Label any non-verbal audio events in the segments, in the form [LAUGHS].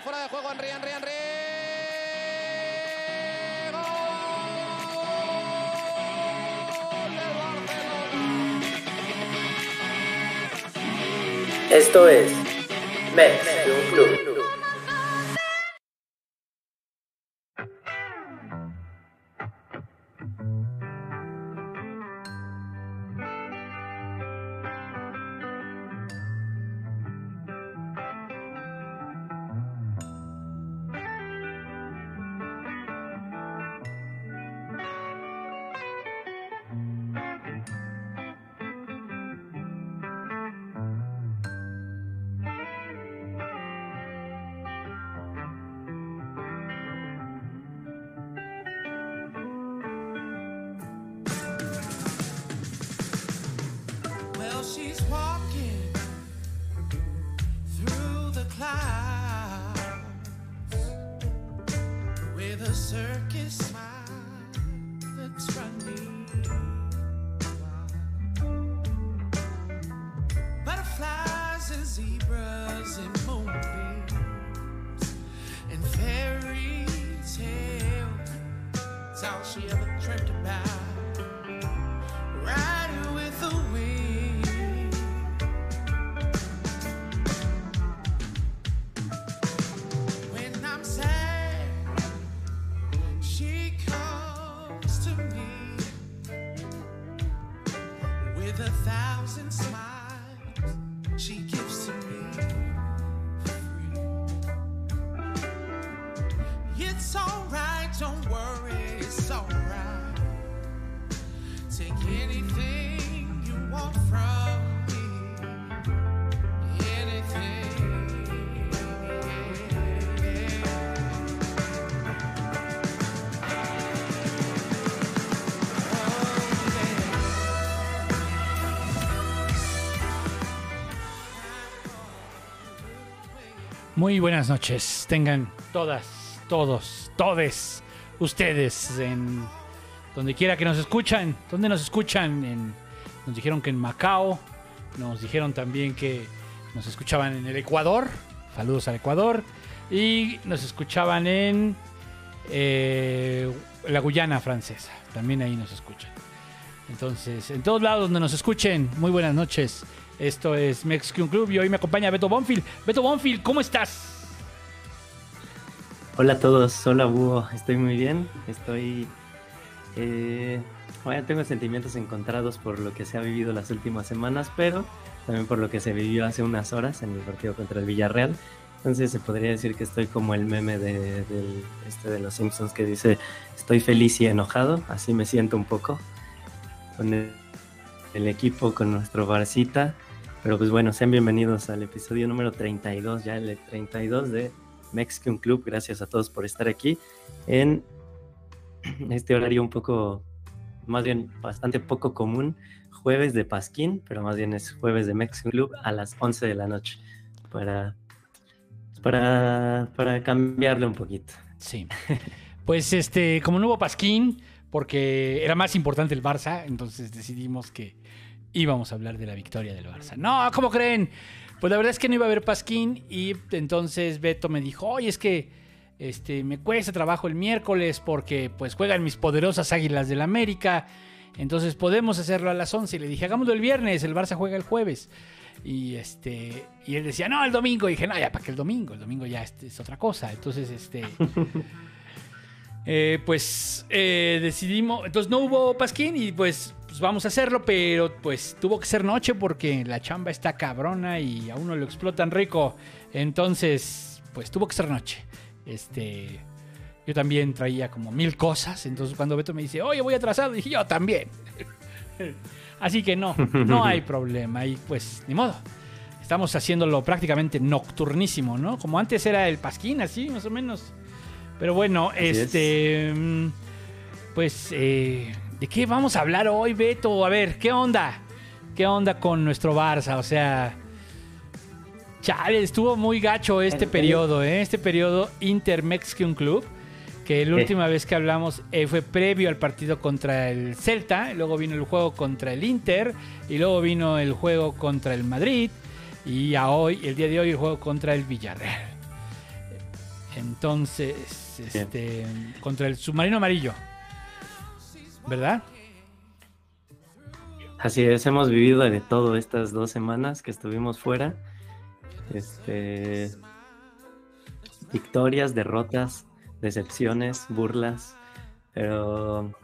fuera de juego Henry, Henry, Henry. Esto es Mets un Club. Muy buenas noches. Tengan todas, todos, todes ustedes en donde quiera que nos escuchan. ¿Dónde nos escuchan? Nos dijeron que en Macao. Nos dijeron también que nos escuchaban en el Ecuador. Saludos al Ecuador. Y nos escuchaban en eh, la Guyana francesa. También ahí nos escuchan. Entonces, en todos lados donde nos escuchen, muy buenas noches. Esto es Mexican Club y hoy me acompaña Beto Bonfield. Beto Bonfield, ¿cómo estás? Hola a todos, hola Búho, estoy muy bien, estoy... Eh, bueno, tengo sentimientos encontrados por lo que se ha vivido las últimas semanas, pero también por lo que se vivió hace unas horas en el partido contra el Villarreal. Entonces se podría decir que estoy como el meme de, este de los Simpsons que dice estoy feliz y enojado, así me siento un poco con el equipo, con nuestro Barcita. Pero pues bueno, sean bienvenidos al episodio número 32, ya el 32 de Mexican Club. Gracias a todos por estar aquí en [CLEARS THROAT] este horario un poco, más bien bastante poco común, jueves de Pasquín, pero más bien es jueves de Mexican Club a las 11 de la noche para, para, para cambiarle un poquito. Sí. Pues este, como no hubo Pasquín, porque era más importante el Barça, entonces decidimos que íbamos a hablar de la victoria del Barça. No, ¿cómo creen? Pues la verdad es que no iba a haber Pasquín y entonces Beto me dijo, oye, es que este, me cuesta trabajo el miércoles porque pues juegan mis poderosas Águilas del América, entonces podemos hacerlo a las 11. Y le dije, hagámoslo el viernes, el Barça juega el jueves. Y este y él decía, no, el domingo. Y dije, no, ya para que el domingo, el domingo ya este, es otra cosa. Entonces, este... [LAUGHS] Eh, pues eh, decidimos, entonces no hubo Pasquín y pues, pues vamos a hacerlo, pero pues tuvo que ser noche porque la chamba está cabrona y a uno lo explotan rico. Entonces, pues tuvo que ser noche. Este, yo también traía como mil cosas, entonces cuando Beto me dice, oye, voy atrasado, dije yo también. [LAUGHS] Así que no, no [LAUGHS] hay problema y pues ni modo. Estamos haciéndolo prácticamente nocturnísimo, ¿no? Como antes era el Pasquín, así más o menos. Pero bueno, es. este. mm, Pues, eh, ¿de qué vamos a hablar hoy, Beto? A ver, ¿qué onda? ¿Qué onda con nuestro Barça? O sea. Chale, estuvo muy gacho este periodo, ¿eh? Este periodo Inter-Mexican Club. Que la última vez que hablamos eh, fue previo al partido contra el Celta. Luego vino el juego contra el Inter. Y luego vino el juego contra el Madrid. Y a hoy, el día de hoy, el juego contra el Villarreal. Entonces, este, contra el submarino amarillo. ¿Verdad? Así es, hemos vivido de todo estas dos semanas que estuvimos fuera. Este, victorias, derrotas, decepciones, burlas, pero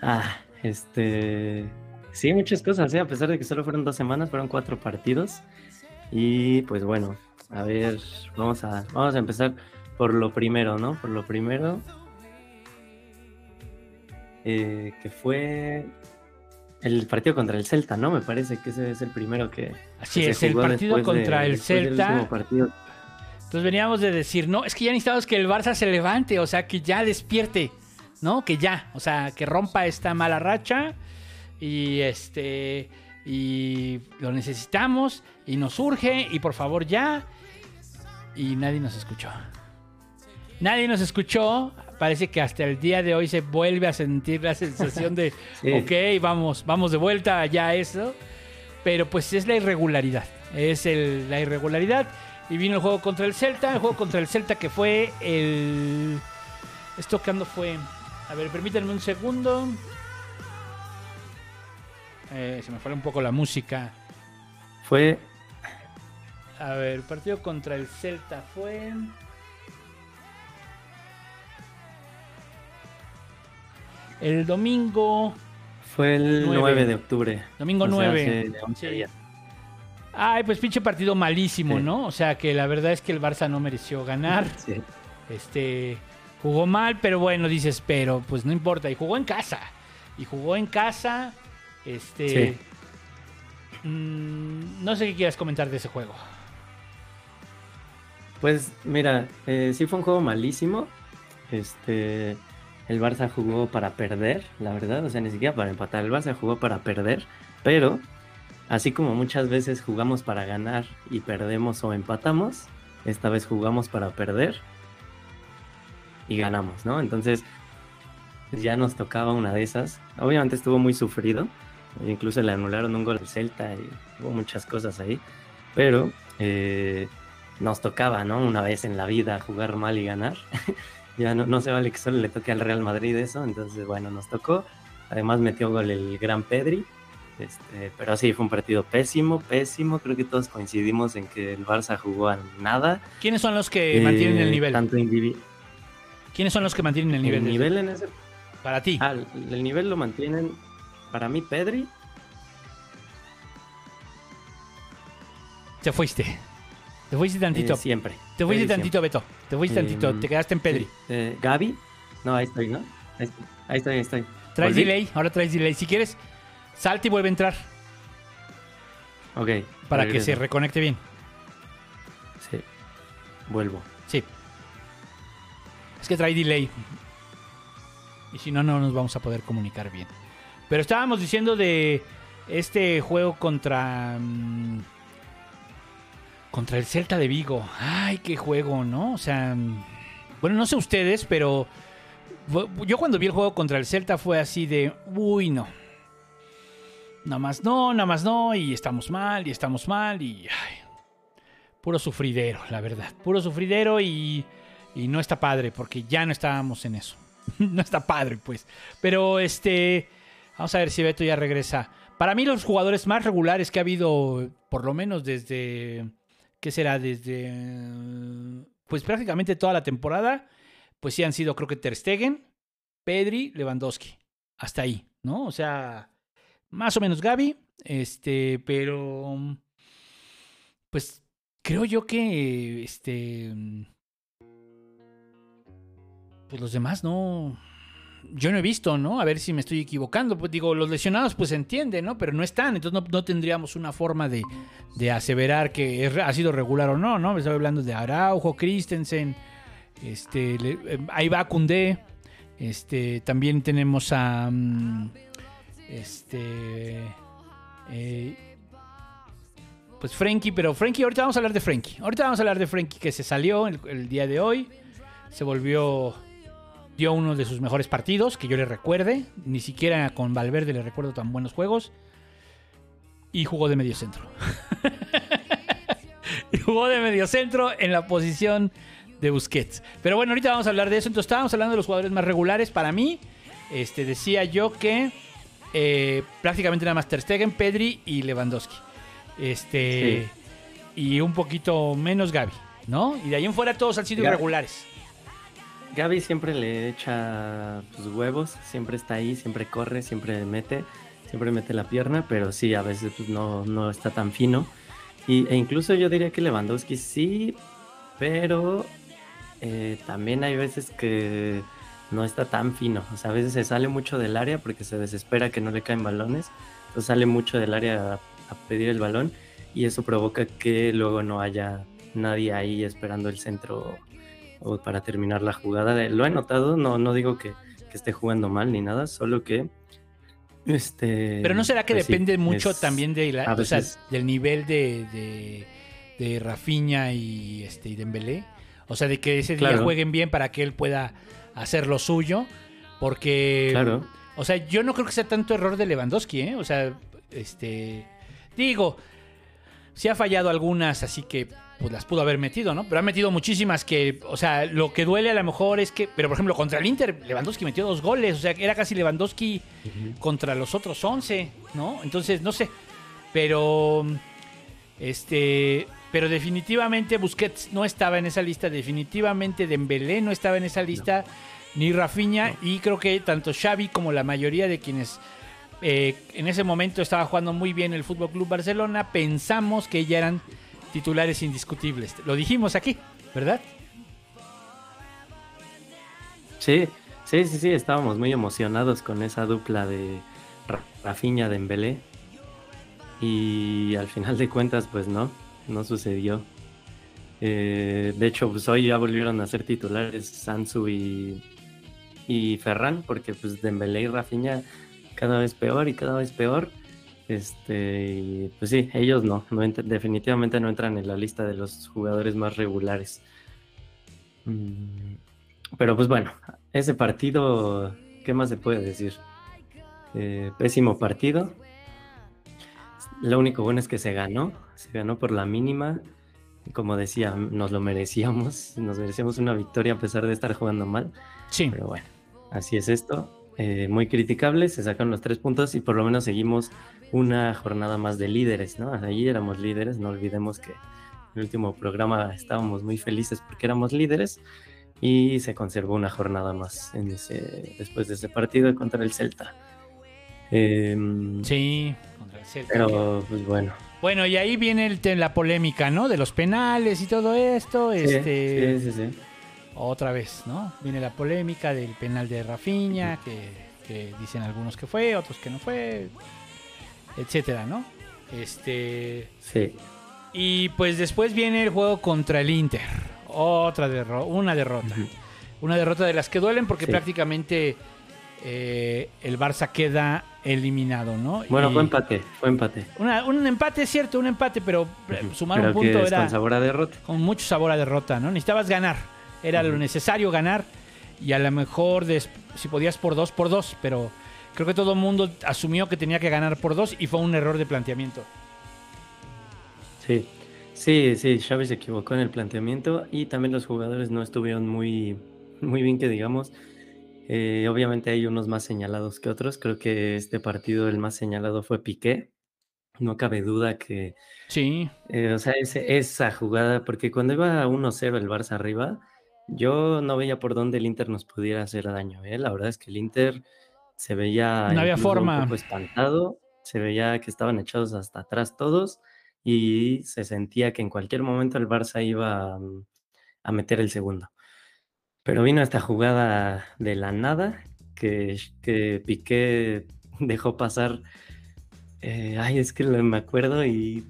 ah, este, sí, muchas cosas, ¿eh? a pesar de que solo fueron dos semanas, fueron cuatro partidos y pues bueno, a ver, vamos a, vamos a empezar por lo primero, ¿no? Por lo primero, eh, que fue el partido contra el Celta, ¿no? Me parece que ese es el primero que. Así que es, se el jugó partido después de- contra el Celta. partido. Entonces veníamos de decir, no, es que ya necesitamos que el Barça se levante, o sea, que ya despierte, ¿no? Que ya, o sea, que rompa esta mala racha y este y lo necesitamos y nos urge y por favor ya y nadie nos escuchó. Nadie nos escuchó. Parece que hasta el día de hoy se vuelve a sentir la sensación de, [LAUGHS] Sí. ok, vamos, vamos de vuelta ya a eso. Pero pues es la irregularidad. Es el- la irregularidad. Y vino el juego contra el Celta. El juego contra el Celta que fue el... ¿Esto cuándo fue? A ver, permítanme un segundo. Eh, se me fue un poco la música. Fue A ver, partido contra el Celta fue... El domingo... Fue el Nueve. 9 de octubre. Domingo O sea, 9. hace 11 Sí. días. Ay, pues pinche partido malísimo, Sí. ¿no? O sea que la verdad es que el Barça no mereció ganar. Sí. Este jugó mal, pero bueno, dices, pero pues no importa. Y jugó en casa. Y jugó en casa. Este. Sí. mm, no sé qué quieras comentar de ese juego. Pues mira, eh, sí fue un juego malísimo. Este, el Barça jugó para perder, la verdad, o sea, ni siquiera para empatar. El Barça jugó para perder, pero así como muchas veces jugamos para ganar y perdemos o empatamos, esta vez jugamos para perder y ganamos, ¿no? Entonces ya nos tocaba una de esas. Obviamente estuvo muy sufrido, incluso le anularon un gol al Celta y hubo muchas cosas ahí, pero eh, nos tocaba, ¿no? Una vez en la vida jugar mal y ganar. [LAUGHS] ya no, no se vale que solo le toque al Real Madrid eso, entonces bueno, nos tocó. Además metió gol el gran Pedri. Este, pero sí, fue un partido pésimo, pésimo. Creo que todos coincidimos en que el Barça jugó a nada. ¿Quiénes son los que mantienen el Eh, nivel? Tanto ¿Quiénes son los que mantienen el nivel? el nivel en ese Para ti. Ah, el, el nivel lo mantienen para mí Pedri. Te fuiste. Te fuiste tantito. eh, siempre. Te fuiste Pedri tantito, Beto. Te fuiste Eh, tantito. Te quedaste en Pedri. Eh, Gaby. No, ahí estoy, ¿no? Ahí estoy, ahí estoy. Ahí estoy. Traes ¿Volví? delay. Ahora traes delay. Si quieres, salte y vuelve a entrar. Ok. Para que se reconecte bien. Sí. Vuelvo. Sí. Es que trae delay. Y si no, no nos vamos a poder comunicar bien. Pero estábamos diciendo de este juego contra. mm, contra el Celta de Vigo. Ay, qué juego, ¿no? O sea. Bueno, no sé ustedes, pero. Yo cuando vi el juego contra el Celta fue así de. Uy, no. Nada más no, nada más no. Y estamos mal, y estamos mal, y. puro sufridero, la verdad. Puro sufridero y, y no está padre, porque ya no estábamos en eso. [LAUGHS] no está padre, pues. Pero este. Vamos a ver si Beto ya regresa. Para mí, los jugadores más regulares que ha habido, por lo menos desde. ¿Qué será? Desde. Pues prácticamente toda la temporada. Pues sí han sido, creo que Ter Stegen, Pedri, Lewandowski. Hasta ahí, ¿no? O sea. Más o menos Gaby. Este, pero. Pues creo yo que este pues los demás no yo no he visto, ¿no? A ver si me estoy equivocando. Pues digo, los lesionados pues se entiende, ¿no? Pero no están, entonces no, tendríamos una forma de, de aseverar que ha sido regular o no, ¿no? Me estoy hablando de Araujo, Christensen, este, le- eh, ahí va Koundé, este, también tenemos a, mm, este, eh, pues Frenkie, pero Frenkie, ahorita vamos a hablar de Frenkie. Ahorita vamos a hablar de Frenkie que se salió el día de hoy. Se volvió. Dio uno de sus mejores partidos, que yo le recuerde. Ni siquiera con Valverde le recuerdo tan buenos juegos. Y jugó de medio centro. [LAUGHS] y jugó de mediocentro en la posición de Busquets. Pero bueno, ahorita vamos a hablar de eso. Entonces estábamos hablando de los jugadores más regulares. Para mí, este, decía yo que eh, prácticamente nada más Ter Stegen, Pedri y Lewandowski. Este, Y un poquito menos Gaby, ¿no? Y de ahí en fuera todos han sido Gavi. irregulares. Gaby siempre le echa sus huevos, siempre está ahí, siempre corre, siempre mete, siempre mete la pierna, pero sí, a veces pues, no, no está tan fino. Y, e incluso yo diría que Lewandowski sí, pero eh, también hay veces que no está tan fino. O sea, a veces se sale mucho del área porque se desespera que no le caen balones. Entonces sale mucho del área a, a pedir el balón y eso provoca que luego no haya nadie ahí esperando el centro o para terminar la jugada. Lo he notado, no, no digo que, que esté jugando mal ni nada, solo que este. Pero no será que pues sí, depende mucho es- también de la- a o sea, veces- del nivel de, de, de Rafinha y, este, y Dembélé. O sea, de que ese día Claro. jueguen bien para que él pueda hacer lo suyo. Porque, Claro. o sea, yo no creo que sea tanto error de Lewandowski, ¿eh? O sea, este. Digo, sí ha fallado algunas, así que pues las pudo haber metido, ¿no? Pero ha metido muchísimas que, o sea, lo que duele a lo mejor es que, pero por ejemplo, contra el Inter, Lewandowski metió dos goles, o sea, era casi Lewandowski contra los otros 11, ¿no? Entonces, no sé, pero este, pero definitivamente Busquets no estaba en esa lista, definitivamente Dembélé no estaba en esa lista, ni Rafinha y creo que tanto Xavi como la mayoría de quienes eh, en ese momento estaba jugando muy bien el Fútbol Club Barcelona, pensamos que ya eran titulares indiscutibles. Lo dijimos aquí, ¿verdad? Sí, sí, sí, sí, estábamos muy emocionados con esa dupla de Ra- Rafinha Dembélé y al final de cuentas pues no, no sucedió. Eh, de hecho, pues hoy ya volvieron a ser titulares Sansu y, y Ferran, porque pues Dembélé y Rafinha cada vez peor y cada vez peor. Este, pues sí, ellos no, no ent- definitivamente no entran en la lista de los jugadores más regulares. Mm, Pero pues bueno, ese partido, ¿qué más se puede decir? Eh, pésimo partido. Lo único bueno es que se ganó, se ganó por la mínima. Como decía, nos lo merecíamos, nos merecíamos una victoria a pesar de estar jugando mal. Sí. Pero bueno, así es esto. Eh, muy criticable, se sacaron los tres puntos y por lo menos seguimos una jornada más de líderes, ¿no? Allí éramos líderes, no olvidemos que en el último programa estábamos muy felices porque éramos líderes y se conservó una jornada más en ese, después de ese partido contra el Celta. Em, Sí, contra el Celta. Pero pues bueno, Bueno, y ahí viene el la polémica, ¿no? De los penales y todo esto. sí, este, sí, sí, sí. Otra vez, ¿no? Viene la polémica del penal de Rafinha, que, que dicen algunos que fue, otros que no fue, etcétera, ¿no? Este. Sí, Y pues después viene el juego contra el Inter. Otra derrota, una derrota. Una derrota de las que duelen porque Sí. prácticamente eh, el Barça queda eliminado, ¿no? Bueno, Y fue empate, fue empate. una- un empate, es cierto, un empate, pero Ujú. sumar Pero un punto era con sabor a derrota. con mucho sabor a derrota, ¿no? Necesitabas ganar. Era lo Ujú. necesario ganar. Y a lo mejor, des- si podías por dos, por dos. Pero creo que todo el mundo asumió que tenía que ganar por dos y fue un error de planteamiento. Sí, sí, sí, Xavi se equivocó en el planteamiento y también los jugadores no estuvieron muy, muy bien que digamos. Eh, obviamente hay unos más señalados que otros. Creo que este partido el más señalado fue Piqué. No cabe duda que, Sí, eh, o sea, ese- esa jugada, porque cuando iba 1-0 el Barça arriba, yo no veía por dónde el Inter nos pudiera hacer daño. ¿eh? La verdad es que el Inter se veía No había incluso un forma. poco espantado, se veía que estaban echados hasta atrás todos y se sentía que en cualquier momento el Barça iba mm, a meter el segundo. Pero vino esta jugada de la nada que, que Piqué [LAUGHS] dejó pasar. eh, ay, es que me acuerdo y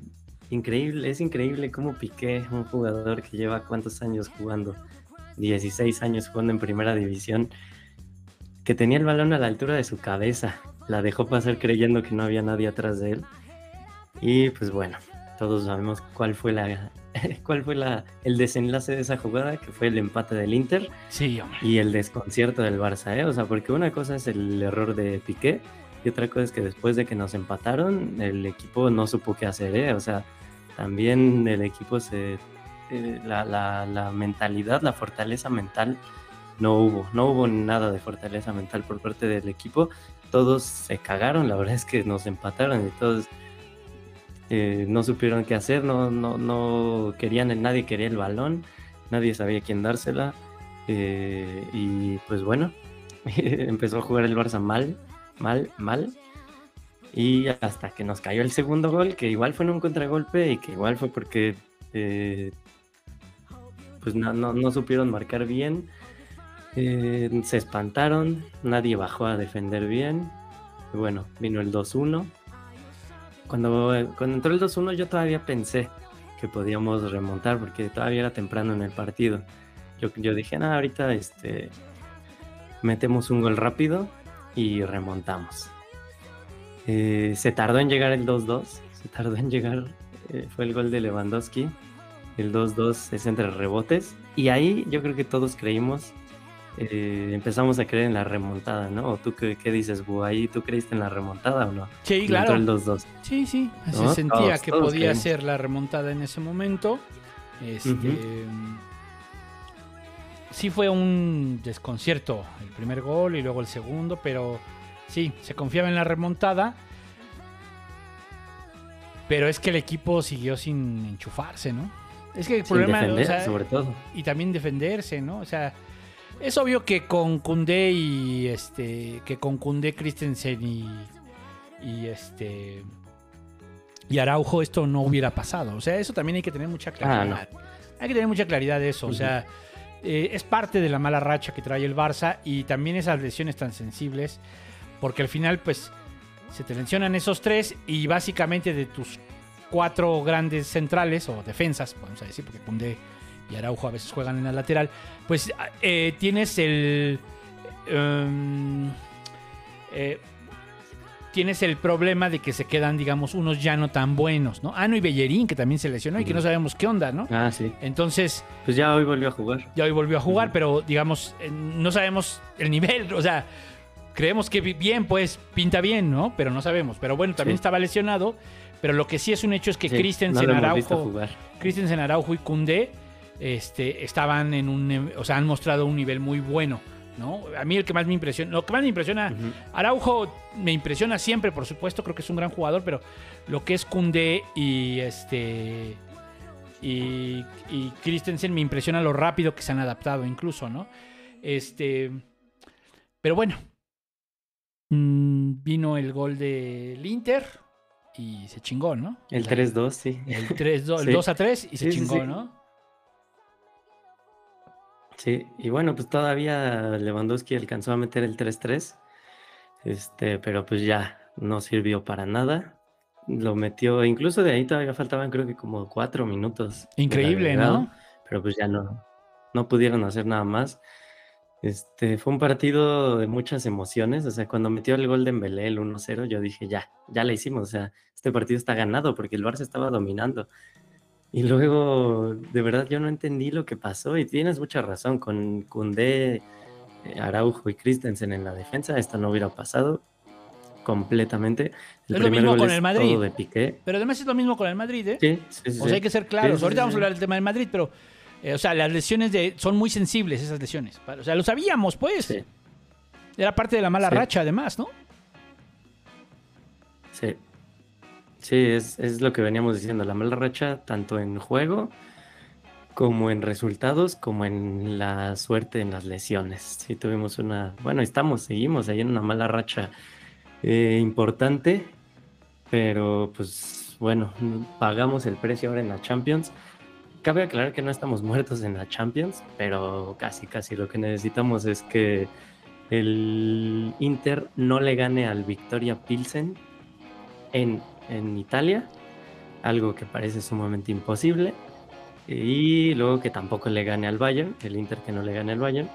increíble, es increíble cómo Piqué, un jugador que lleva cuántos años jugando, 16 años jugando en primera división, que tenía el balón a la altura de su cabeza, la dejó pasar creyendo que no había nadie atrás de él. Y pues bueno, todos sabemos cuál fue la [LAUGHS] cuál fue la, el desenlace de esa jugada, que fue el empate del Inter sí, hombre. y el desconcierto del Barça, ¿eh? O sea, porque una cosa es el error de Piqué y otra cosa es que después de que nos empataron, el equipo no supo qué hacer, ¿eh? O sea, también el equipo se... eh, la, la- mentalidad, la fortaleza mental, no hubo, no hubo nada de fortaleza mental por parte del equipo. Todos se cagaron, la verdad es que nos empataron y todos eh, no supieron qué hacer, no, no, no querían, nadie quería el balón, nadie sabía quién dársela. eh, y pues bueno, [LAUGHS] empezó a jugar el Barça mal, mal, mal. Y hasta que nos cayó el segundo gol, que igual fue en un contragolpe y que igual fue porque pues no, supieron marcar bien. eh, se espantaron, nadie bajó a defender bien. Bueno, vino el 2-1. Cuando, entró el 2-1 yo todavía pensé que podíamos remontar porque todavía era temprano en el partido. Yo, dije, nada, ahorita este, metemos un gol rápido y remontamos. Eh, se tardó en llegar el 2-2, se tardó en llegar, eh, fue el gol de Lewandowski, el 2-2 es entre rebotes, y ahí yo creo que todos creímos, eh, empezamos a creer en la remontada, ¿no? ¿O tú qué, qué dices, Bu? ¿Ahí tú creíste en la remontada o no? Sí, claro. el 2-2. Sí, sí. Se ¿No? sentía Todos, que todos podía creemos. ser la remontada en ese momento. Este, Ujú. Sí fue un desconcierto el primer gol y luego el segundo, pero sí, se confiaba en la remontada. Pero es que el equipo siguió sin enchufarse, ¿no? Es que el Sin problema, defender, o sea, sobre todo. y también defenderse, ¿no? O sea, es obvio que con Kunde y este, que con Kunde, Christensen y, y este y Araujo esto no hubiera pasado. O sea, eso también hay que tener mucha claridad. Hay que tener mucha claridad de eso. O sea, eh, es parte de la mala racha que trae el Barça y también esas lesiones tan sensibles, porque al final, pues, se te mencionan esos tres y básicamente de tus cuatro grandes centrales o defensas, vamos a decir, porque Koundé y Araujo a veces juegan en la lateral, pues eh, tienes el... eh, tienes el problema de que se quedan, digamos, unos ya no tan buenos, ¿no? Ano y Bellerín, que también se lesionó y que no sabemos qué onda, ¿no? Ah, sí. Entonces, Pues ya hoy volvió a jugar. ya hoy volvió a jugar, pero digamos, eh, no sabemos el nivel, [LAUGHS] o sea, creemos que bi- bien, pues pinta bien, ¿no? Pero no sabemos. Pero bueno, también Sí. estaba lesionado. Pero lo que sí es un hecho es que Sí, Christensen, no Araujo. Christensen, Araujo y Koundé este, estaban en un, eh, o sea, han mostrado un nivel muy bueno, ¿no? A mí el que más me impresiona, lo que más me impresiona. Araujo me impresiona siempre, por supuesto, creo que es un gran jugador, pero lo que es Koundé y este y, y Christensen me impresiona lo rápido que se han adaptado incluso, ¿no? Este, pero bueno, mm, vino el gol del Inter y se chingó, ¿no? El 3-2, sí. El 3 [LAUGHS] el Sí. 2 a 3 y se Sí, sí, chingó, sí. ¿no? Sí, y bueno, pues todavía Lewandowski alcanzó a meter el 3-3, este, pero pues ya no sirvió para nada. Lo metió, incluso de ahí todavía faltaban creo que como cuatro minutos. Increíble, agregado, ¿no? Pero pues ya no, no pudieron hacer nada más. Este, fue un partido de muchas emociones, o sea, cuando metió el gol de Embelé, el 1-0, yo dije, ya, ya la hicimos, o sea, este partido está ganado porque el Barça estaba dominando. Y luego, de verdad, yo no entendí lo que pasó y tienes mucha razón, con Koundé, eh, Araujo y Christensen en la defensa, esto no hubiera pasado completamente. Es lo mismo con el Madrid. de Piqué. Pero además es lo mismo con el Madrid, ¿eh? Sí, sí, sí, O sea, hay que ser claros. Ahorita vamos a hablar del tema del Madrid, pero, eh, o sea, las lesiones de, son muy sensibles, esas lesiones. O sea, lo sabíamos, pues. Sí, Era parte de la mala Sí. racha, además, ¿no? sí. Sí, es, es lo que veníamos diciendo, la mala racha tanto en juego como en resultados, como en la suerte en las lesiones. Sí, tuvimos una, bueno, estamos, seguimos ahí en una mala racha eh, importante, pero pues bueno, pagamos el precio ahora en la Champions. Cabe aclarar que no estamos muertos en la Champions, pero casi, casi lo que necesitamos es que el Inter no le gane al Victoria Pilsen en, en Italia, algo que parece sumamente imposible. Y luego que tampoco le gane al Bayern, el Inter que no le gane al Bayern.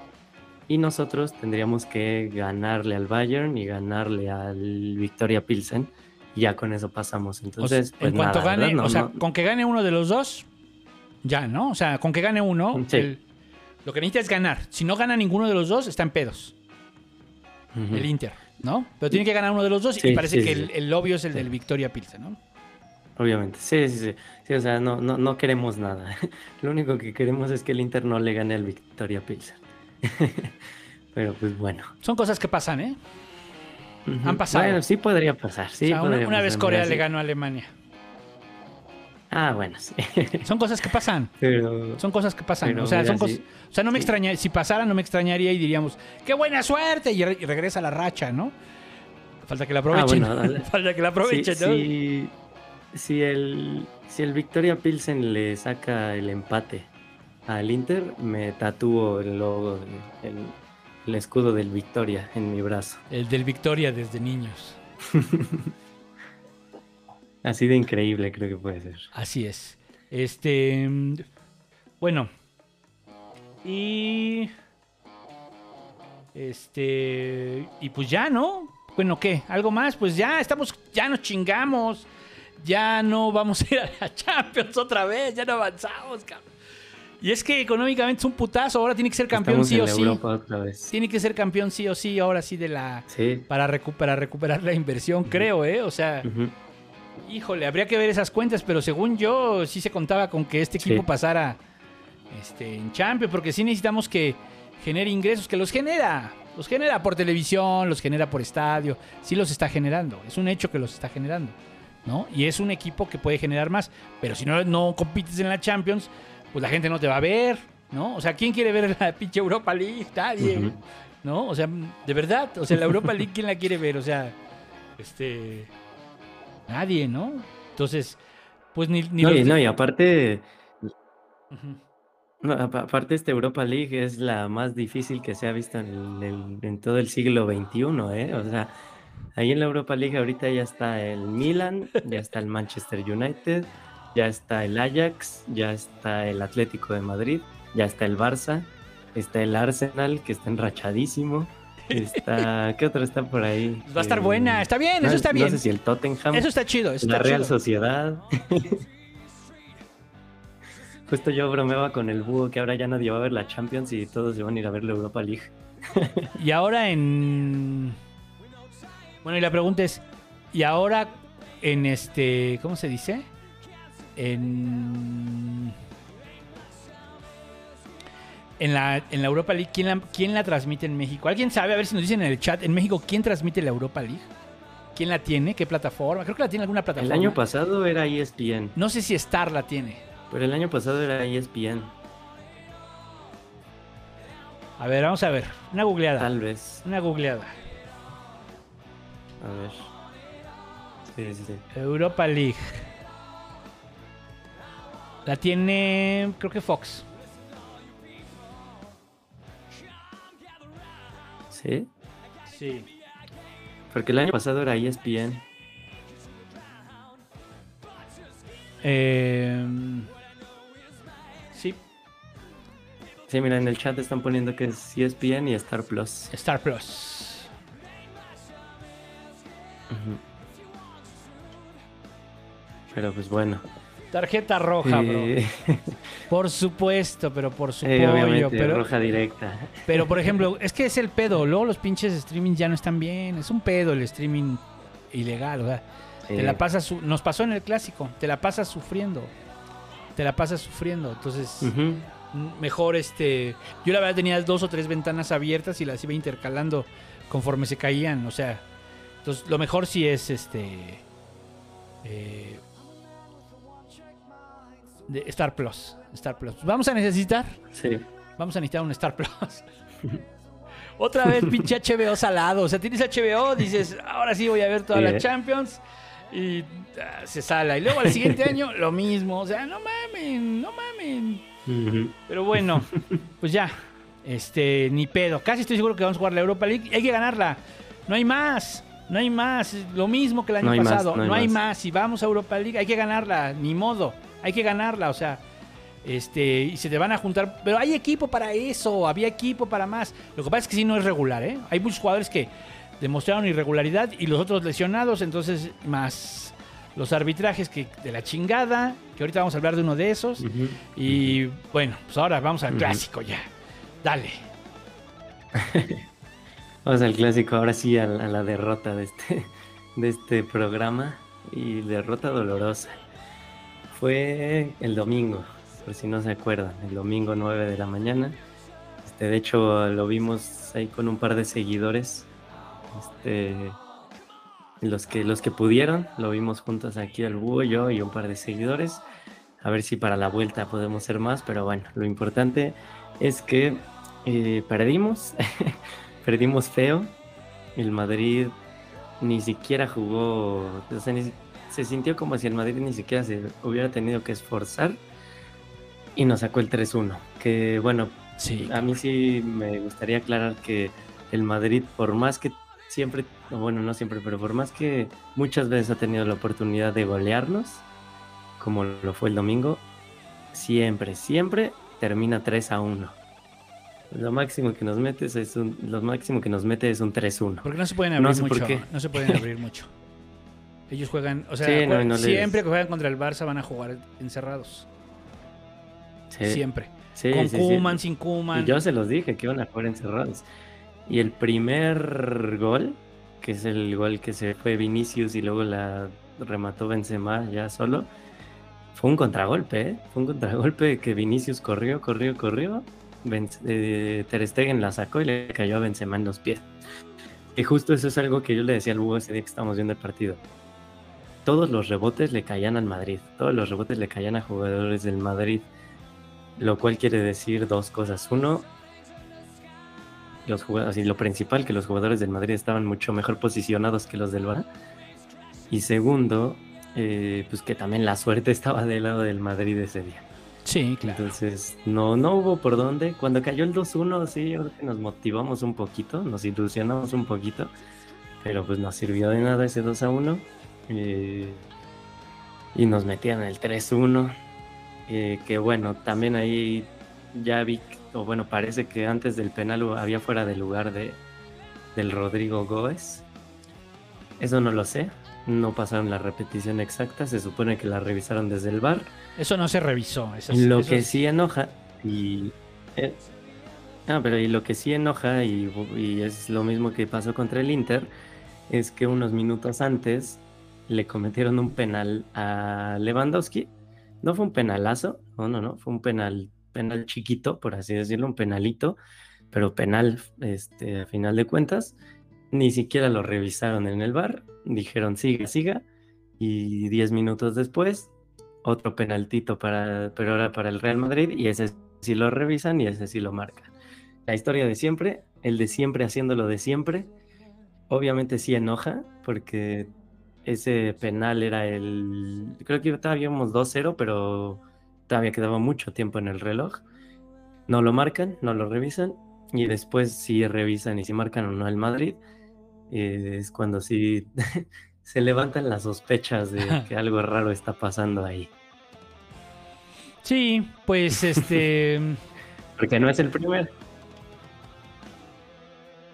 Y nosotros tendríamos que ganarle al Bayern y ganarle al Victoria Pilsen. Y ya con eso pasamos. O sea, Entonces, pues en cuanto nada, gane, o sea, no- con que gane uno de los dos, ya, ¿no? O sea, con que gane uno, Sí. el- lo que necesita es ganar. Si no gana ninguno de los dos, está en pedos. El Inter, ¿no? Pero tiene que ganar uno de los dos y parece sí, que el, el obvio es el del Victoria Pilsen, ¿no? Obviamente, sí, sí, sí. Sí, o sea, no, no, no queremos nada. [LAUGHS] Lo único que queremos es que el Inter no le gane al Victoria Pilsen. [LAUGHS] Pero pues bueno. Son cosas que pasan, ¿eh? Han pasado. Bueno, sí podría pasar. Sí, o sea, una, podría una vez pasar, Corea mira, le ganó a Alemania. Ah, bueno, sí. [LAUGHS] Son cosas que pasan. Pero Son cosas que pasan. O sea, mira, son cosas. sí. O sea, no me Sí. extraña. Si pasara, no me extrañaría y diríamos, ¡qué buena suerte! Y, re- y regresa la racha, ¿no? Falta que la aprovechen. Ah, bueno, dale. [LAUGHS] Falta que la aprovechen, si, ¿no? si, si el, si el Victoria Pilsen le saca el empate al Inter, me tatúo el logo, el, el escudo del Victoria en mi brazo. El del Victoria desde niños. [LAUGHS] Así de increíble creo que puede ser. Así es. Este. mm, Bueno. Y. Este. Y pues ya, ¿no? Bueno, ¿qué? ¿Algo más? Pues ya, estamos. Ya nos chingamos. Ya no vamos a ir a la [LAUGHS] Champions otra vez. Ya no avanzamos, cabrón. Y es que económicamente es un putazo. Ahora tiene que ser campeón Estamos sí o sí. Europa otra vez. Tiene que ser campeón sí o sí. Ahora sí de la. Sí. Para recuperar, recuperar la inversión, creo, ¿eh? O sea. Ujú. Híjole, habría que ver esas cuentas, pero según yo sí se contaba con que este equipo Sí. pasara este, en Champions, porque sí necesitamos que genere ingresos, que los genera. Los genera por televisión, los genera por estadio, sí los está generando. Es un hecho que los está generando, ¿no? Y es un equipo que puede generar más, pero si no, no compites en la Champions, pues la gente no te va a ver, ¿no? O sea, ¿quién quiere ver la [LAUGHS] pinche Europa League? Nadie. ¿no? O sea, de verdad, o sea, la Europa League, ¿quién la quiere ver? O sea, este... Nadie, ¿no? Entonces, pues ni... ni No, los- y, no, y aparte, no, aparte esta Europa League es la más difícil que se ha visto en, el- en todo el siglo XXI, ¿eh? O sea, ahí en la Europa League ahorita ya está el Milan, ya está el Manchester United, ya está el Ajax, ya está el Atlético de Madrid, ya está el Barça, está el Arsenal, que está enrachadísimo, está... ¿Qué otro está por ahí? Va a estar Eh, buena, está bien, no- eso está No bien. sé si el Tottenham. Eso está chido, eso la está Real chido. Sociedad. [LAUGHS] Justo yo bromeaba con el búho que ahora ya nadie va a ver la Champions y todos se van a ir a ver la Europa League. Y ahora en... Bueno, y la pregunta es, ¿y ahora en este... ¿Cómo se dice? En... En la, en la Europa League, ¿quién la, ¿quién la transmite en México? ¿Alguien sabe? A ver si nos dicen en el chat. En México, ¿quién transmite la Europa League? ¿Quién la tiene? ¿Qué plataforma? Creo que la tiene alguna El plataforma. año pasado era ESPN, No sé si Star la tiene. pero el año pasado era ESPN, A ver, vamos a ver. Una googleada. tal vez. Una googleada. A ver. Sí, sí, sí. Europa League. La tiene, creo que Fox. ¿Sí? Sí. Porque el año pasado era ESPN. Eh, sí, Sí, mira, en el chat están poniendo que es ESPN y Star Plus. Star Plus. Pero pues bueno. Tarjeta roja, bro. Eh, Por supuesto, pero por eh, pollo. obviamente, Pero, roja directa. pero, por ejemplo, es que es el pedo. Luego los pinches streaming ya no están bien. Es un pedo el streaming ilegal. Sea, te Eh, la pasas. Nos pasó en el clásico. Te la pasas sufriendo. Te la pasas sufriendo. Entonces. mejor este yo la verdad tenía dos o tres ventanas abiertas y las iba intercalando conforme se caían o sea entonces lo mejor sí es este eh, de Star Plus Star Plus vamos a necesitar Sí. vamos a necesitar un Star Plus [LAUGHS] otra vez pinche HBO salado o sea tienes HBO dices ahora sí voy a ver toda Sí, la ¿eh? Champions y ah, se sala y luego al siguiente año lo mismo o sea no mamen no mamen pero bueno, pues ya. Este, ni pedo. Casi estoy seguro que vamos a jugar la Europa League. Hay que ganarla. No hay más. No hay más. Lo mismo que el año No hay más, pasado. no no hay hay, más. más. Si vamos a Europa League, hay que ganarla. Ni modo. Hay que ganarla. O sea, este, y se te van a juntar. Pero hay equipo para eso. Había equipo para más. Lo que pasa es que sí no es regular, ¿eh? Hay muchos jugadores que demostraron irregularidad y los otros lesionados. Entonces, más los arbitrajes que de la chingada. Que ahorita vamos a hablar de uno de esos. Y bueno, pues ahora vamos al clásico ya. Dale. [LAUGHS] Vamos al clásico, ahora sí a, la- a la derrota de este, de este programa. Y derrota dolorosa. Fue el domingo, por si no se acuerdan, el domingo 9 de la mañana. Este, de hecho, lo vimos ahí con un par de seguidores. Este, los que, los que pudieron, lo vimos juntos aquí el búho, yo y un par de seguidores. A ver si para la vuelta podemos ser más, pero bueno, lo importante es que eh, perdimos, [LAUGHS] perdimos feo. El Madrid ni siquiera jugó, se sintió como si el Madrid ni siquiera se hubiera tenido que esforzar y nos sacó el 3-1. Que bueno, Sí. a mí sí me gustaría aclarar que el Madrid, por más que siempre, bueno, no siempre, pero por más que muchas veces ha tenido la oportunidad de golearnos, como lo fue el domingo, siempre, siempre termina 3 a 1. Lo máximo que nos mete es un, lo máximo que nos mete es un 3-1. Porque no se pueden abrir No sé por mucho. qué. No se pueden abrir [LAUGHS] mucho. Ellos juegan, o sea, Sí, no, juegan- no les- siempre que juegan contra el Barça van a jugar encerrados. Sí, Siempre. sí, Con. Kuman, sin Kuman. Yo se los dije que iban a jugar encerrados. Y el primer gol, que es el gol que se fue Vinicius y luego la remató Benzema ya solo, fue un contragolpe, ¿eh? Fue un contragolpe que Vinicius corrió, corrió, corrió. Ben- eh, Ter Stegen la sacó y le cayó a Benzema en los pies. Y justo eso es algo que yo le decía al Hugo ese día que estábamos viendo el partido. Todos los rebotes le caían al Madrid. Todos los rebotes le caían a jugadores del Madrid. Lo cual quiere decir dos cosas. Uno, los jugadores, y lo principal, que los jugadores del Madrid estaban mucho mejor posicionados que los del Barça. Y segundo, eh, pues que también la suerte [LAUGHS] estaba del lado del Madrid ese día. Sí, claro. Entonces, no, no hubo por dónde. Cuando cayó el 2-1, sí, nos motivamos un poquito, nos ilusionamos un poquito, pero pues no sirvió de nada ese 2-1. Eh, y nos metían el 3-1. eh, que bueno, también ahí ya vi, o bueno, parece que antes del penal había fuera de lugar de, del Rodrigo Góez. Eso no lo sé. No pasaron la repetición exacta, se supone que la revisaron desde el bar. Eso no se revisó. eso es- Lo eso que es- sí enoja y eh, ah, pero y lo que sí enoja y, y es lo mismo que pasó contra el Inter es que unos minutos antes le cometieron un penal a Lewandowski. No fue un penalazo, no, no, no, fue un penal, penal chiquito, por así decirlo, un penalito, pero penal, este, a final de cuentas, ni siquiera lo revisaron en el bar, dijeron siga, siga, y 10 minutos después otro penaltito para, pero ahora para el Real Madrid y ese sí lo revisan y ese sí lo marcan. La historia de siempre, el de siempre haciendo lo de siempre, obviamente sí enoja porque ese penal era el, creo que todavía íbamos 2-0, pero todavía quedaba mucho tiempo en el reloj. No lo marcan, no lo revisan y después sí revisan y si marcan o no el Madrid, eh, es cuando sí [LAUGHS] se levantan las sospechas de que algo raro está pasando ahí. Sí, pues [LAUGHS] este. Porque no es el primero.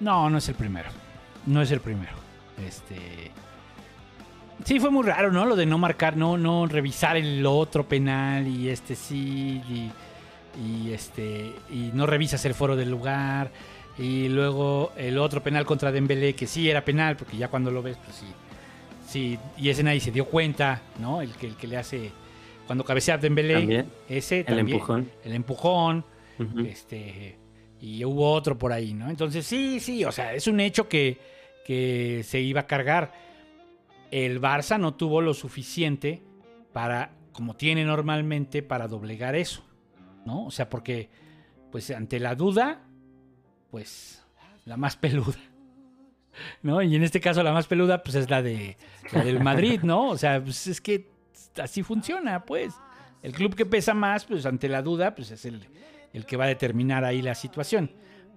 No, no es el primero. No es el primero. Este. Sí, fue muy raro, ¿no? Lo de no marcar, no, no revisar el otro penal y este sí. Y, y este. Y no revisas el foro del lugar. Y luego el otro penal contra Dembélé, que sí era penal, porque ya cuando lo ves, pues sí. Sí, y ese nadie se dio cuenta, ¿no? El que, el que le hace. Cuando cabecea Dembélé, También. ese El también. empujón. El empujón. Este, y hubo otro por ahí, ¿no? Entonces, sí, sí, o sea, es un hecho que, que se iba a cargar. El Barça no tuvo lo suficiente para, como tiene normalmente, para doblegar eso, ¿no? O sea, porque, pues, ante la duda, pues, la más peluda. ¿No? Y en este caso la más peluda, pues, es la de la del Madrid, ¿no? O sea, pues es que así funciona, pues. El club que pesa más, pues, ante la duda, pues, es el, el que va a determinar ahí la situación.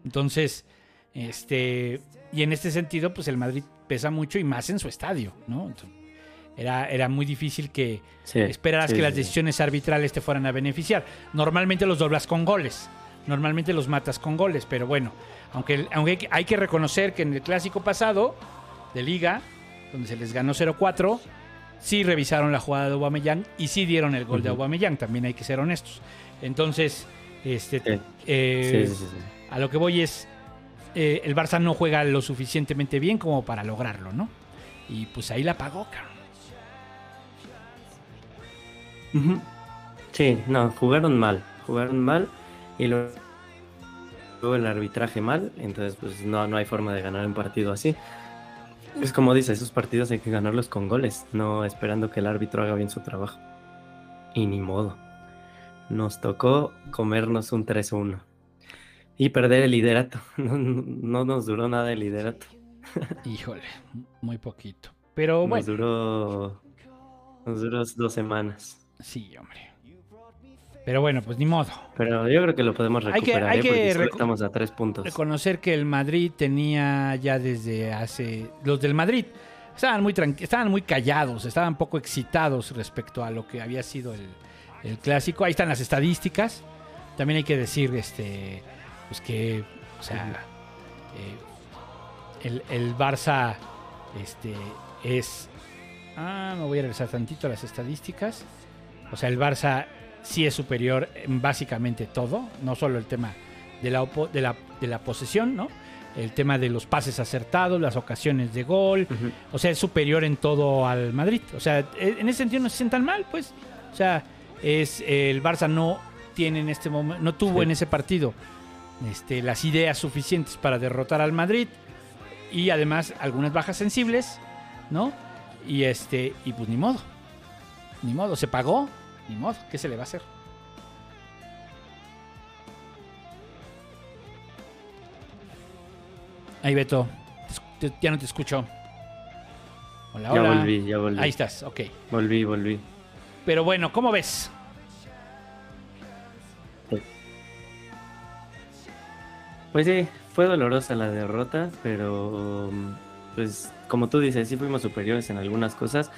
Entonces, este, y en este sentido, pues el Madrid pesa mucho y más en su estadio, ¿no? Entonces, era, era muy difícil que Sí, esperaras sí, que las decisiones arbitrales te fueran a beneficiar. Normalmente los doblas con goles, normalmente los matas con goles, pero bueno, aunque, aunque hay que reconocer que en el clásico pasado de Liga, donde se les ganó 0-4, sí revisaron la jugada de Aubameyang y sí dieron el gol de. Aubameyang, también hay que ser honestos. Entonces, este, Sí. eh, a lo que voy es, eh, el Barça no juega lo suficientemente bien como para lograrlo, ¿no? Y pues ahí la pagó, cabrón. Sí, no, jugaron mal, jugaron mal y luego el arbitraje mal, entonces pues no, no hay forma de ganar un partido así. Es como dice, esos partidos hay que ganarlos con goles, no esperando que el árbitro haga bien su trabajo. Y ni modo. Nos tocó comernos un 3-1 y perder el liderato. [LAUGHS] No, no- no nos duró nada el liderato. Híjole, muy poquito. Pero Nos bueno, duró, nos duró dos semanas. sí, hombre. Pero bueno, pues ni modo. Pero yo creo que lo podemos Hay que- recuperar, hay ¿eh? que porque solo recu- estamos a tres puntos. Reconocer que el Madrid tenía ya desde hace. Los del Madrid estaban muy, estaban muy callados, estaban poco excitados respecto a lo que había sido el, el clásico. Ahí están las estadísticas. También hay que decir este, pues que, o sea, eh, el, el Barça este, es. Ah, me voy a regresar tantito a las estadísticas. O sea, el Barça sí es superior en básicamente todo, no solo el tema de la, opo- de la, de la posesión, ¿no? El tema de los pases acertados, las ocasiones de gol. O sea, es superior en todo al Madrid. O sea, e- en ese sentido no se sientan mal, pues. O sea, es el Barça no tiene en este momento, no tuvo Sí. en ese partido este, las ideas suficientes para derrotar al Madrid y además algunas bajas sensibles, ¿no? Y este, y pues ni modo. Ni modo, se pagó, ni modo, ¿qué se le va a hacer? Ahí Beto, te ya no te escucho. Hola, Ya hola. volví, ya volví. Ahí estás, ok. Volví, volví. Pero bueno, ¿cómo ves? Pues sí, fue dolorosa la derrota, pero pues como tú dices, sí fuimos superiores en algunas cosas.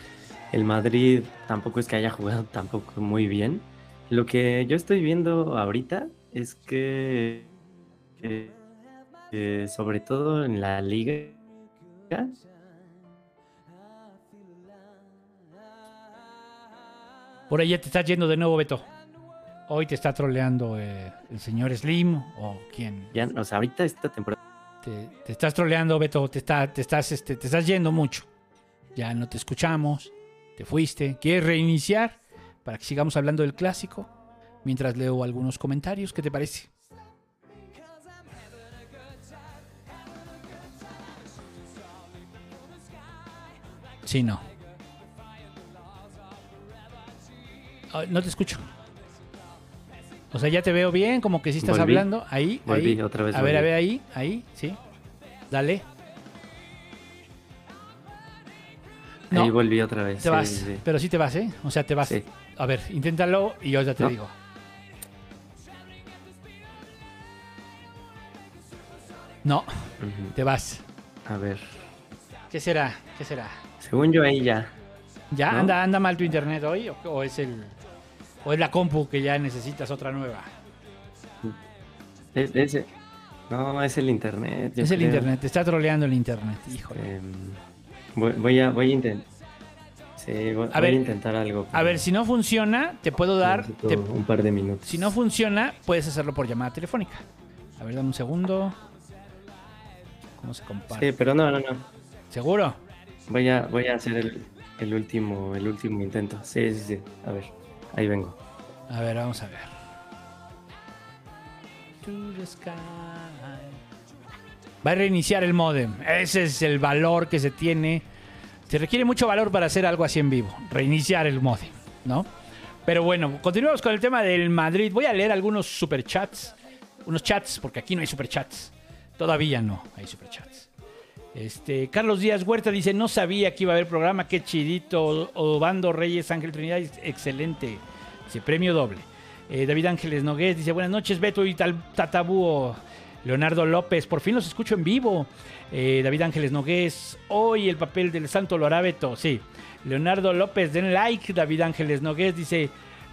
El Madrid tampoco es que haya jugado [LAUGHS] tampoco muy bien. Lo que yo estoy viendo ahorita es que sobre todo en la liga Por ahí ya te estás yendo de nuevo, Beto. Hoy te está troleando eh, el señor Slim o quién. ya, o sea, ahorita esta temporada Te, te estás troleando, Beto. Te, está, te, estás, este, te estás yendo mucho. Ya no te escuchamos. Te fuiste. ¿Quieres reiniciar para que sigamos hablando del clásico? Mientras leo algunos comentarios. ¿Qué te parece? Sí, no. Ah, no te escucho. O sea, ya te veo bien, como que sí estás Volví. hablando. Ahí, Volví, ahí. otra vez A ver, a ver, ahí, ahí, sí. Dale. No, ahí volví otra vez. te sí, vas. sí. Pero sí te vas, ¿eh? O sea, te vas. Sí. A ver, inténtalo y yo ya te No. digo. No, te vas. A ver, ¿Qué será? ¿Qué será? según yo ahí ya. ¿Ya ¿No? anda, anda mal tu internet hoy? ¿O, o es el o es la compu que ya necesitas otra nueva? Es- ese- no, es el internet. es el internet, te está troleando el internet, híjole. Em, voy, voy a, voy a intentar. Sí, voy, A voy ver, a intentar algo. A ver, si no funciona, te puedo dar. Te- un par de minutos. si no funciona, puedes hacerlo por llamada telefónica. A ver, dame un segundo. ¿Cómo se comparte? Sí, pero no, no, no. ¿Seguro? Voy a, voy a hacer el, el último, el último intento. Sí, sí, sí. A ver, ahí vengo. A ver, vamos a ver. To the sky. Va a reiniciar el modem. Ese es el valor que se tiene. Se requiere mucho valor para hacer algo así en vivo. Reiniciar el modem, ¿no? Pero bueno, continuamos con el tema del Madrid. Voy a leer algunos superchats. Unos chats, porque aquí no hay superchats. Todavía no hay superchats. Este, Carlos Díaz Huerta dice, no sabía que iba a haber programa, qué chidito. Obando Reyes Ángel Trinidad, excelente. Dice, premio doble. Eh, David Ángeles Nogués dice, buenas noches, Beto y tal Tatabúo. Leonardo López, por fin los escucho en vivo. Eh, David Ángeles Nogués, hoy el papel del Santo lo sí. Leonardo López, den like. David Ángeles Nogués dice,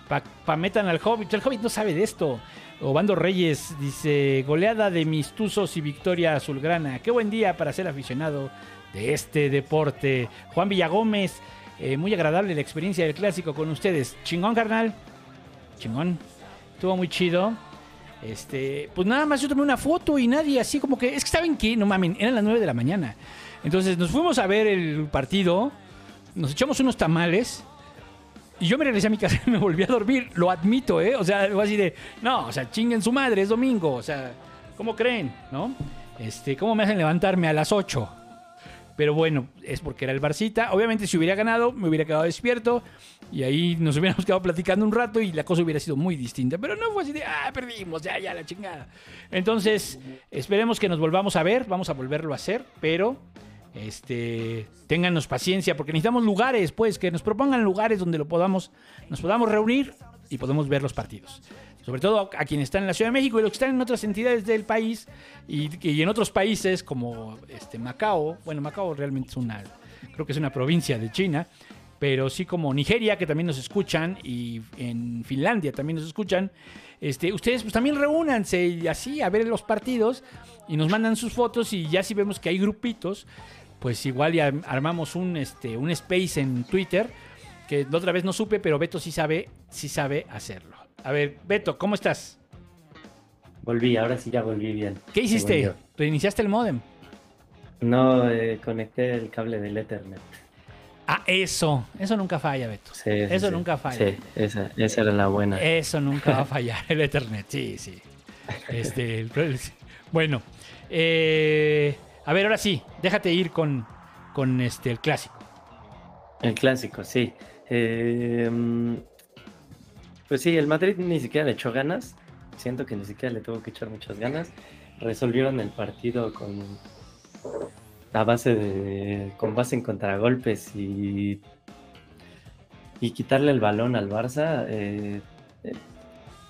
pa, metan al Hobbit. El Hobbit no sabe de esto. Obando Reyes dice, goleada de mis tuzos y victoria azulgrana. Qué buen día para ser aficionado de este deporte. Juan Villagómez, eh, muy agradable la experiencia del clásico con ustedes. Chingón, carnal. Chingón. Estuvo muy chido. Este, pues nada más yo tomé una foto y nadie así como que. Es que saben qué, no mamen, eran las 9 de la mañana. Entonces nos fuimos a ver el partido, nos echamos unos tamales Y yo me regresé a mi casa y [LAUGHS] me volví a dormir, lo admito, ¿eh? O sea, fue así de, no, o sea, chinguen su madre, es domingo, o sea, ¿cómo creen? ¿No? Este, ¿cómo me hacen levantarme a las 8? Pero bueno, es porque era el Barcita. Obviamente, si hubiera ganado, me hubiera quedado despierto y ahí nos [LAUGHS] hubiéramos quedado platicando un rato y la cosa hubiera sido muy distinta. Pero no fue así de, ah, perdimos, ya, ya, la chingada. Entonces, esperemos que nos volvamos a ver, vamos a volverlo a hacer, pero este, téngannos paciencia porque necesitamos lugares, pues, que nos propongan lugares donde lo podamos, nos podamos reunir y podemos ver los partidos. Sobre todo a quienes están en la Ciudad de México y los que están en otras entidades del país y, y en otros países como este, Macao. Bueno, Macao realmente es una, creo que es una provincia de China, pero sí como Nigeria, que también nos escuchan, y en Finlandia también nos escuchan. Este, ustedes pues también reúnanse y así a ver los partidos y nos mandan sus fotos y ya si vemos que hay grupitos, pues igual ya armamos un, este, un space en Twitter, que la otra vez no supe, pero Beto sí sabe, sí sabe hacerlo. A ver, Beto, ¿cómo estás? Volví, ahora sí ya volví bien. ¿Qué hiciste? ¿Reiniciaste el modem? No, eh, conecté el cable del Ethernet. Ah, eso. Eso nunca falla, Beto. Sí, sí, eso sí. nunca falla. Sí, esa, esa era la buena. Eso nunca va a [LAUGHS] fallar, el Ethernet, sí, sí. [LAUGHS] Este, el- bueno, eh, a ver, ahora sí, déjate ir con, con este, el clásico. El clásico, sí. Eh, pues sí, el Madrid ni siquiera le echó ganas. Siento que ni siquiera le tuvo que echar muchas ganas. Resolvieron el partido con a base de con base en contragolpes y y quitarle el balón al Barça. eh, eh,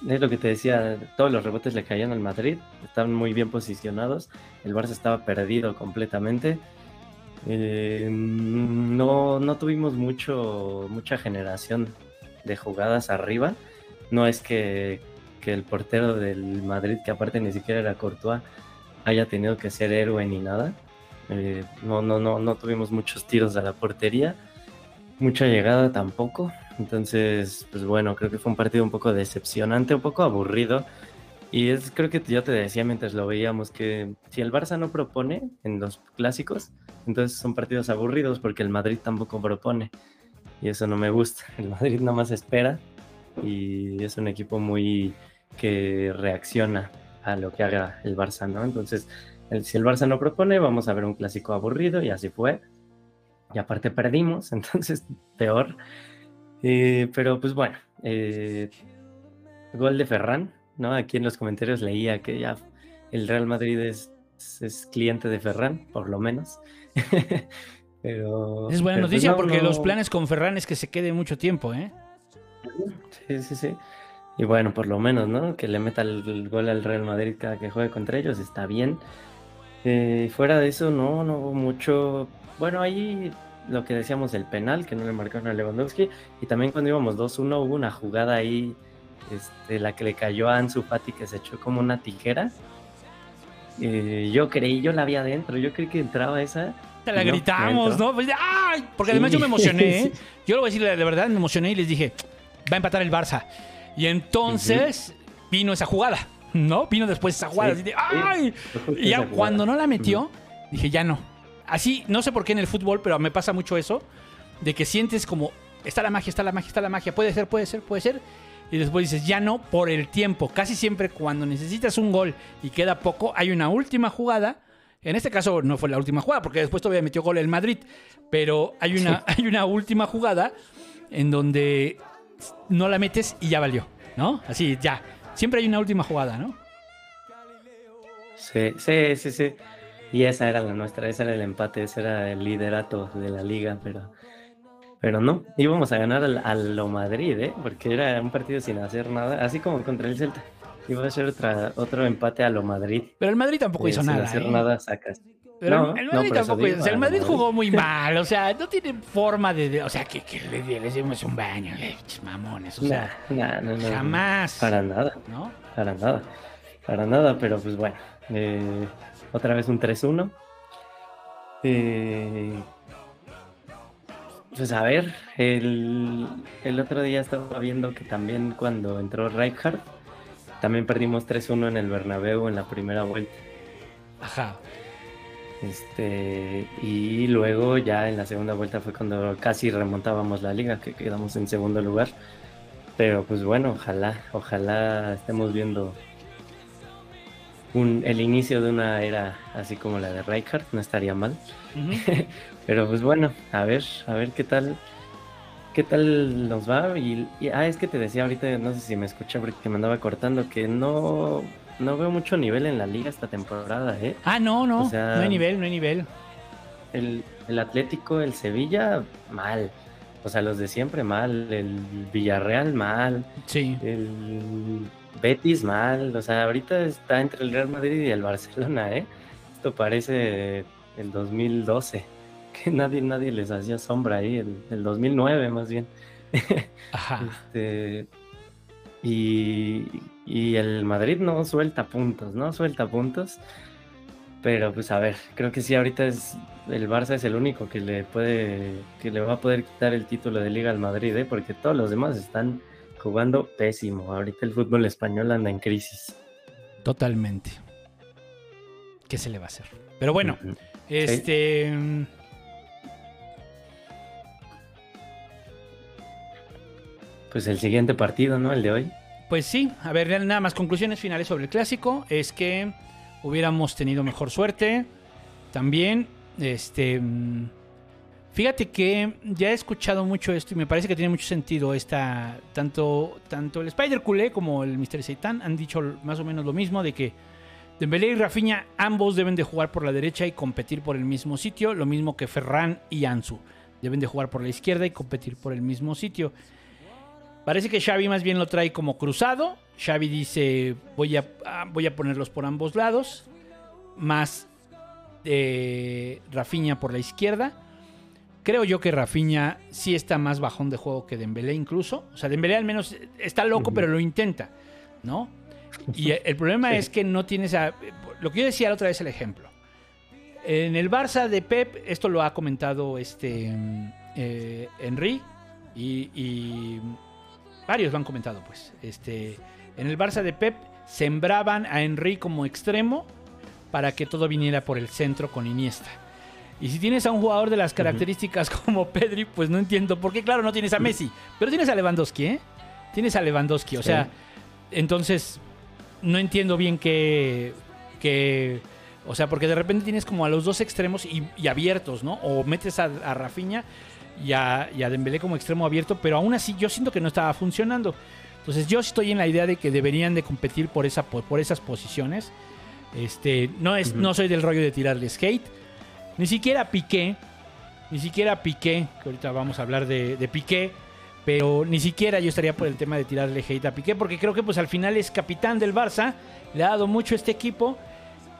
es lo que te decía, todos los rebotes le caían al Madrid, estaban muy bien posicionados, el Barça estaba perdido completamente. Eh, no, no tuvimos mucho, mucha generación de jugadas arriba. No es que, que el portero del Madrid, que aparte ni siquiera era Courtois, haya tenido que ser héroe ni nada. Eh, no, no, no, no tuvimos muchos tiros a la portería, mucha llegada tampoco. Entonces, pues bueno, creo que fue un partido un poco decepcionante, un poco aburrido. Y es, creo que yo te decía mientras lo veíamos que si el Barça no propone en los clásicos, entonces son partidos aburridos porque el Madrid tampoco propone. Y eso no me gusta. [LAUGHS] El Madrid nada más espera y es un equipo muy que reacciona a lo que haga el Barça, ¿no? Entonces, el- si el Barça no propone, vamos a ver un clásico aburrido y así fue. Y aparte perdimos, [LAUGHS] entonces peor. Eh, pero pues bueno, eh, gol de Ferran, ¿no? Aquí en los comentarios leía que ya el Real Madrid es, es cliente de Ferran, por lo menos. [LAUGHS] pero Es buena pero, pues, noticia no, porque no- los planes con Ferran es que se quede mucho tiempo, ¿eh? Sí, sí, sí. Y bueno, por lo menos, ¿no? Que le meta el, el gol al Real Madrid cada que juegue contra ellos, está bien. Eh, fuera de eso, no, no hubo mucho. Bueno, ahí lo que decíamos del penal, que no le marcaron a Lewandowski. Y también cuando íbamos 2-1 hubo una jugada ahí, este, la que le cayó a Ansu Fati, que se echó como una tijera. Eh, yo creí, yo la vi adentro, yo creí que entraba esa. Te la y no, gritamos. ¿no? Pues, ¡ay! Porque Sí. además yo me emocioné, ¿eh? [LAUGHS] Yo lo voy a decir de verdad, me emocioné y les dije, va a empatar el Barça. Y entonces vino esa jugada, ¿no? Vino después esa jugada. Sí, sí. ¡ay! Y ya cuando no la metió, dije, ya no. Así, no sé por qué en el fútbol, pero me pasa mucho eso, de que sientes como, está la magia, está la magia, está la magia, puede ser, puede ser, puede ser. Y después dices, ya no, por el tiempo. Casi siempre cuando necesitas un gol y queda poco, hay una última jugada. En este caso no fue la última jugada, porque después todavía metió gol el Madrid. Pero hay una, [LAUGHS] hay una última jugada en donde no la metes y ya valió, ¿no? Así, ya. Siempre hay una última jugada, ¿no? Sí, sí, sí, sí. Y esa era la nuestra, ese era el empate, ese era el liderato de la liga, pero, pero no, íbamos a ganar al, a lo Madrid, ¿eh? Porque era un partido sin hacer nada, así como contra el Celta. Iba a ser otra, otro empate a lo Madrid. Pero el Madrid tampoco Eh, hizo sin nada. hacer ¿eh? nada sacas. Pero No, el no, Madrid eso tampoco. digo, o sea, el Madrid Madrid. jugó muy [LAUGHS] mal. O sea, no tiene forma de. o sea, que, que le, le dimos un baño. eh, pinches mamones. O Nah, sea, nah, no, no, no, jamás. Para nada, ¿No? para nada. Para nada, pero pues bueno. eh, otra vez un 3-1. Eh, pues a ver, el, el otro día estaba viendo que también cuando entró Rijkaard, también perdimos 3-1 en el Bernabéu en la primera vuelta. Ajá. Este, y luego ya en la segunda vuelta fue cuando casi remontábamos la liga, que quedamos en segundo lugar. Pero pues bueno, ojalá, ojalá estemos viendo un, el inicio de una era así como la de Rijkaard, no estaría mal. [LAUGHS] Pero pues bueno, a ver, a ver qué tal, qué tal nos va. Y, y- ah, es que te decía ahorita, no sé si me escucha porque me andaba cortando, que no, no veo mucho nivel en la liga esta temporada, ¿eh? Ah, no, no, O sea- no hay nivel, no hay nivel. El, el Atlético, el Sevilla, mal. O sea, los de siempre mal. El Villarreal, mal. Sí. El Betis, mal. O sea, ahorita está entre el Real Madrid y el Barcelona, ¿eh? Esto parece el 2012. [LAUGHS] Que nadie, nadie les hacía sombra ahí. El, el 2009, más bien. [LAUGHS] Ajá. Este, y, y el Madrid no suelta puntos, ¿no? Suelta puntos. Pero pues a ver, creo que sí, ahorita es el Barça es el único que le puede, que le va a poder quitar el título de Liga al Madrid, ¿eh? Porque todos los demás están jugando pésimo. Ahorita el fútbol español anda en crisis. Totalmente. ¿Qué se le va a hacer? Pero bueno, este. mm, Pues el siguiente partido, ¿no? El de hoy. Pues sí, a ver, nada más conclusiones finales sobre el clásico. Es que hubiéramos tenido mejor suerte. También, este. Fíjate que ya he escuchado mucho esto y me parece que tiene mucho sentido esta. Tanto, tanto el Spider Culé como el Mr. Seitan han dicho más o menos lo mismo: de que Dembélé y Rafinha ambos deben de jugar por la derecha y competir por el mismo sitio. Lo mismo que Ferran y Ansu. Deben de jugar por la izquierda y competir por el mismo sitio. Parece que Xavi más bien lo trae como cruzado. Xavi dice, voy a, ah, voy a ponerlos por ambos lados. Más eh, Rafinha por la izquierda. Creo yo que Rafinha sí está más bajón de juego que Dembélé incluso. O sea, Dembélé al menos está loco, pero lo intenta, ¿no? Y el problema Sí. es que no tienes a... Lo que yo decía la otra vez el ejemplo. En el Barça de Pep, esto lo ha comentado este eh, Henry y, y varios lo han comentado, pues. Este, en el Barça de Pep sembraban a Henry como extremo para que todo viniera por el centro con Iniesta. Y si tienes a un jugador de las características [LAUGHS] como Pedri, pues no entiendo por qué. Claro, no tienes a Messi, pero tienes a Lewandowski, ¿eh? Tienes a Lewandowski, o Sí. sea, entonces no entiendo bien que, que o sea, porque de repente tienes como a los dos extremos y, y abiertos, ¿no? O metes a, a Rafinha y a, y a Dembélé como extremo abierto, pero aún así yo siento que no estaba funcionando. Entonces yo estoy en la idea de que deberían de competir por, esa, por, por esas posiciones. Este, no, es, no soy del rollo de tirarles hate. Ni siquiera Piqué, ni siquiera Piqué, que ahorita vamos a hablar de, Piqué, pero ni siquiera yo estaría por el tema de tirarle hate a Piqué, porque creo que pues al final es capitán del Barça, le ha dado mucho a este equipo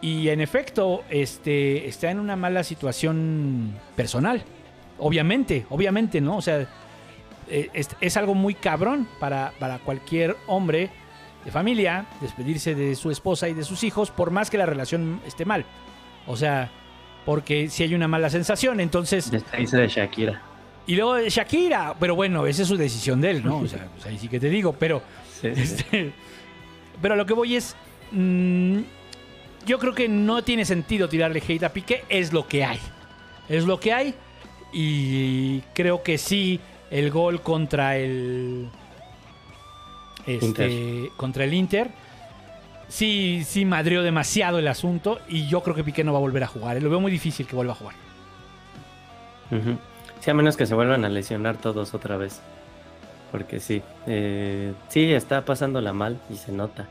y en efecto este, está en una mala situación personal. Obviamente, obviamente, ¿no? O sea, eh, es, es algo muy cabrón para, para cualquier hombre de familia despedirse de su esposa y de sus hijos, por más que la relación esté mal. O sea, porque si hay una mala sensación, entonces... Despedirse de Shakira. Y luego de Shakira, pero bueno, esa es su decisión de él, ¿no? O sea, pues ahí sí que te digo, pero... Sí. Este, pero lo que voy es. mm, yo creo que no tiene sentido tirarle hate a Piqué. Es lo que hay. Es lo que hay. Y creo que sí, el gol contra el. Este, Inter. Contra el Inter. Sí, sí madrió demasiado el asunto. Y yo creo que Piqué no va a volver a jugar. ¿eh? Lo veo muy difícil que vuelva a jugar. Ujú. Sí, a menos que se vuelvan a lesionar todos otra vez. Porque sí, eh, sí, está pasándola mal y se nota.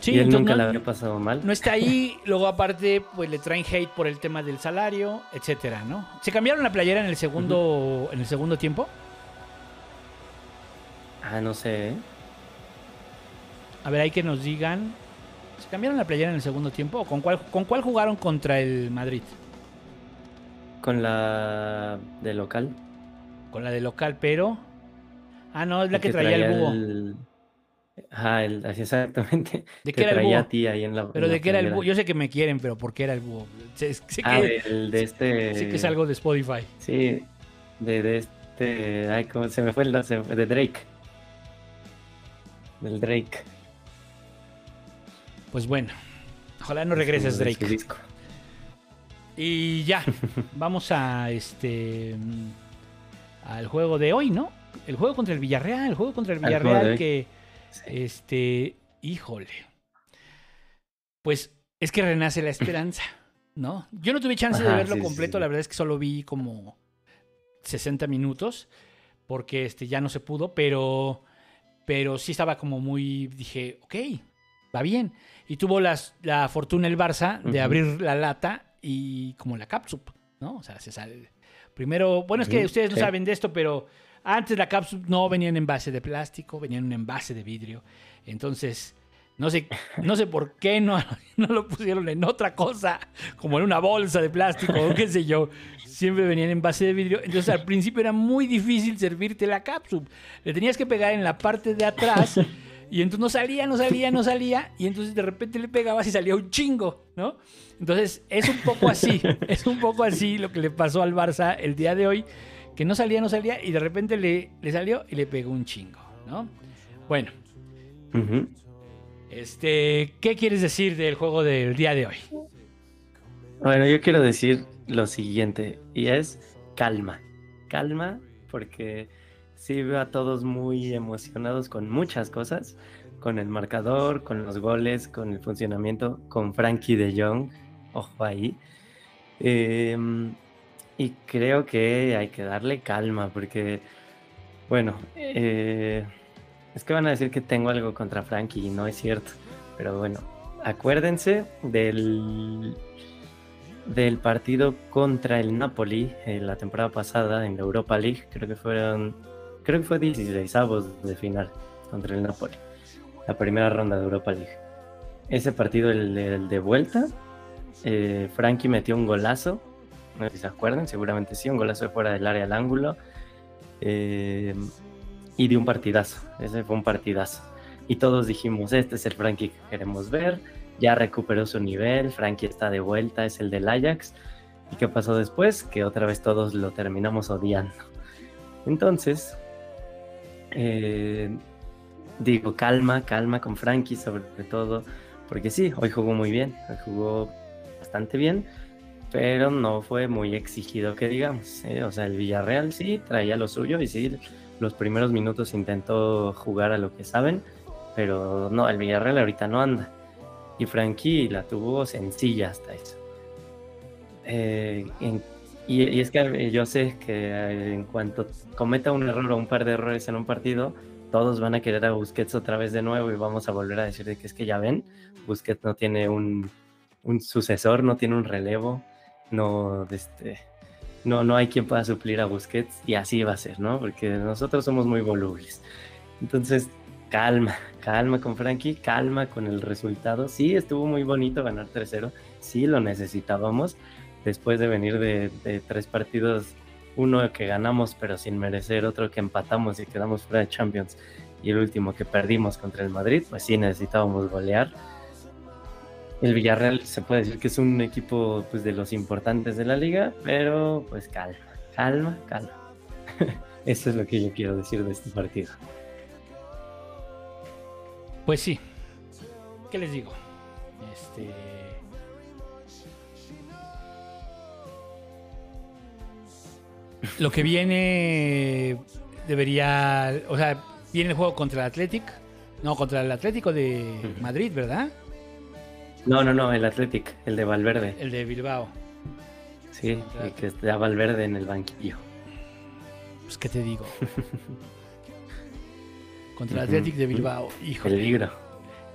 Sí, y él nunca no- la había pasado mal. no está ahí, [LAUGHS] luego aparte pues le traen hate por el tema del salario, etcétera, ¿no? Se cambiaron la playera en el segundo en el segundo tiempo. Ah, no sé, ¿eh? A ver, hay que nos digan. ¿Se cambiaron la playera en el segundo tiempo? ¿O con cuál, con cuál jugaron contra el Madrid? Con la de local. Con la de local, pero. Ah, no, es la que, traía, el búho. el- Ajá, el- así exactamente. ¿De qué era el búho? a ti ahí en la. Pero en de qué era el búho. Yo sé que me quieren, pero ¿por qué era el búho? Sé, sé Ah, que, del de este. sé que es algo de Spotify. Sí, de, de este. Ay, ¿cómo se me fue el de Drake. Del Drake. Pues bueno. Ojalá no regreses, De su Drake. disco. Y ya, [LAUGHS] vamos a este al juego de hoy, ¿no? El juego contra el Villarreal, el juego contra el Villarreal que Sí. este, híjole. Pues es que renace la esperanza, [CLEARS THROAT] ¿no? Yo no tuve chance de verlo sí, completo, sí. la verdad es que solo vi como 60 minutos porque este ya no se pudo, pero pero sí estaba como muy dije, ok, va bien. Y tuvo las, la fortuna el Barça de abrir la lata y como la capsup, ¿no? O sea, se sale. Primero, bueno, es que ustedes no sí. saben de esto, pero antes la capsup no venía en envase de plástico, venía en un envase de vidrio. Entonces, no sé, no sé por qué no, [LAUGHS] no lo pusieron en otra cosa, como en una bolsa de plástico o qué sé yo. Siempre venía en envase de vidrio. Entonces, al principio era muy difícil servirte la capsup. Le tenías que pegar en la parte de atrás y entonces no salía, no salía, no salía. Y entonces de repente le pegabas y salía un chingo, ¿no? Entonces, es un poco así, [LAUGHS] es un poco así lo que le pasó al Barça el día de hoy, que no salía, no salía y de repente le, le salió y le pegó un chingo, ¿no? Bueno, este, ¿qué quieres decir del juego del día de hoy? Bueno, yo quiero decir lo siguiente, y es calma. Calma, porque sí veo a todos muy emocionados con muchas cosas, con el marcador, con los goles, con el funcionamiento, con Frankie de Jong, ojo ahí. Em, y creo que hay que darle calma, porque, bueno, eh, es que van a decir que tengo algo contra Frankie, y no es cierto, pero bueno, acuérdense del del partido contra el Napoli eh, la temporada pasada en la Europa League. Creo que fueron, creo que fue 16 avos de final contra el Napoli, la primera ronda de Europa League. Ese partido, el, el de vuelta, eh, Frankie metió un golazo, no sé si se acuerdan, seguramente sí, un golazo de fuera del área al ángulo. eh, y de un partidazo, ese fue un partidazo. Y todos dijimos, este es el Frankie que queremos ver ya recuperó su nivel, Frankie está de vuelta, es el del Ajax. ¿Y qué pasó después? Que otra vez todos lo terminamos odiando. Entonces, eh, digo, calma, calma con Frankie sobre todo, porque sí, hoy jugó muy bien, hoy jugó bastante bien, pero no fue muy exigido que digamos. ¿eh? O sea, el Villarreal sí traía lo suyo y sí, los primeros minutos intentó jugar a lo que saben, pero no, el Villarreal ahorita no anda y Frankie la tuvo sencilla hasta eso. Eh, y, y es que eh, yo sé que eh, en cuanto cometa un error o un par de errores en un partido, todos van a querer a Busquets otra vez de nuevo y vamos a volver a decir de que es que ya ven, Busquets no tiene un, un sucesor, no tiene un relevo, no, este, no, no hay quien pueda suplir a Busquets y así va a ser, ¿no? Porque nosotros somos muy volubles. Entonces, calma, calma con Frankie, calma con el resultado. Sí, estuvo muy bonito ganar 3-0, sí lo necesitábamos después de venir de, de tres partidos, uno que ganamos pero sin merecer, otro que empatamos y quedamos fuera de Champions y el último que perdimos contra el Madrid, pues sí necesitábamos golear. El Villarreal se puede decir que es un equipo pues, de los importantes de la liga, pero pues calma, calma, calma. [LAUGHS] Eso es lo que yo quiero decir de este partido. Pues sí. ¿Qué les digo? Este. Lo que viene debería. O sea, viene el juego contra el Athletic. No, contra el Atlético de. Madrid, ¿verdad? No, no, no, el Athletic, el de Valverde. El de Bilbao. Sí, y que está Valverde en el banquillo. Pues, ¿qué te digo? [LAUGHS] Contra el Athletic de. Bilbao. Híjole. Peligro.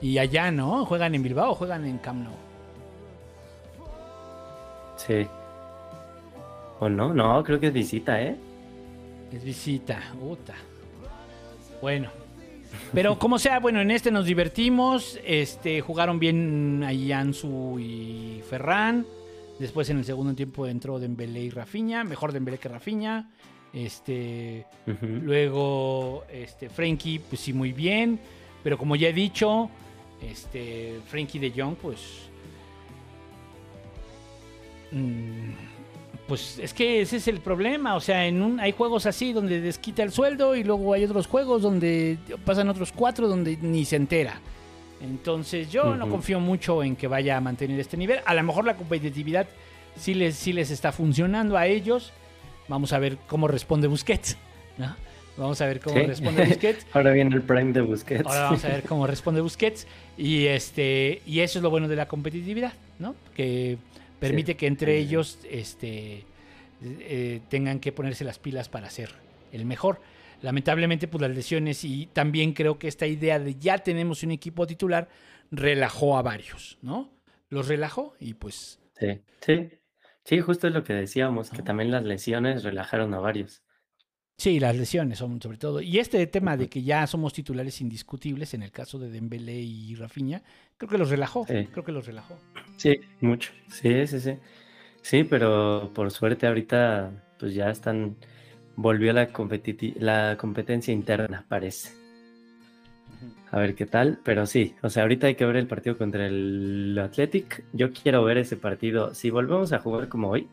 Y allá, ¿no? ¿Juegan en Bilbao o juegan en Camp Nou? Sí. ¿O no? No, creo que es visita, ¿eh? Es visita, puta. Bueno. Pero como sea, bueno, en este nos divertimos. Este, jugaron bien ahí Ansu y Ferran. Después en el segundo tiempo entró Dembélé y Rafinha. Mejor Dembélé que Rafinha. Este, luego este Frenkie, pues sí, muy bien. Pero como ya he dicho, este Frenkie de Jong, pues. mm, pues es que ese es el problema. O sea, en un, hay juegos así donde desquita el sueldo y luego hay otros juegos donde pasan otros cuatro donde ni se entera. Entonces yo no confío mucho en que vaya a mantener este nivel. A lo mejor la competitividad sí les, sí les está funcionando a ellos. Vamos a ver cómo responde Busquets. ¿no? Vamos a ver cómo Sí. responde Busquets. [LAUGHS] Ahora viene el prime de Busquets. Ahora vamos a ver cómo responde Busquets. Y este y eso es lo bueno de la competitividad, ¿no? Que permite Sí. que entre ellos este, eh, tengan que ponerse las pilas para ser el mejor. Lamentablemente, pues las lesiones y también creo que esta idea de ya tenemos un equipo titular relajó a varios, ¿no? Los relajó y pues Sí, sí. Sí, justo es lo que decíamos, que también las lesiones relajaron a varios. Sí, las lesiones son sobre todo. Y este tema de que ya somos titulares indiscutibles en el caso de Dembélé y Rafinha, creo que los relajó. Sí. Creo que los relajó. Sí, mucho. Sí, sí, sí. Sí, pero por suerte ahorita pues ya están, volvió la la competencia interna, parece. A ver qué tal, pero sí, o sea, ahorita hay que ver el partido contra el Athletic. Yo quiero ver ese partido. Si volvemos a jugar como hoy,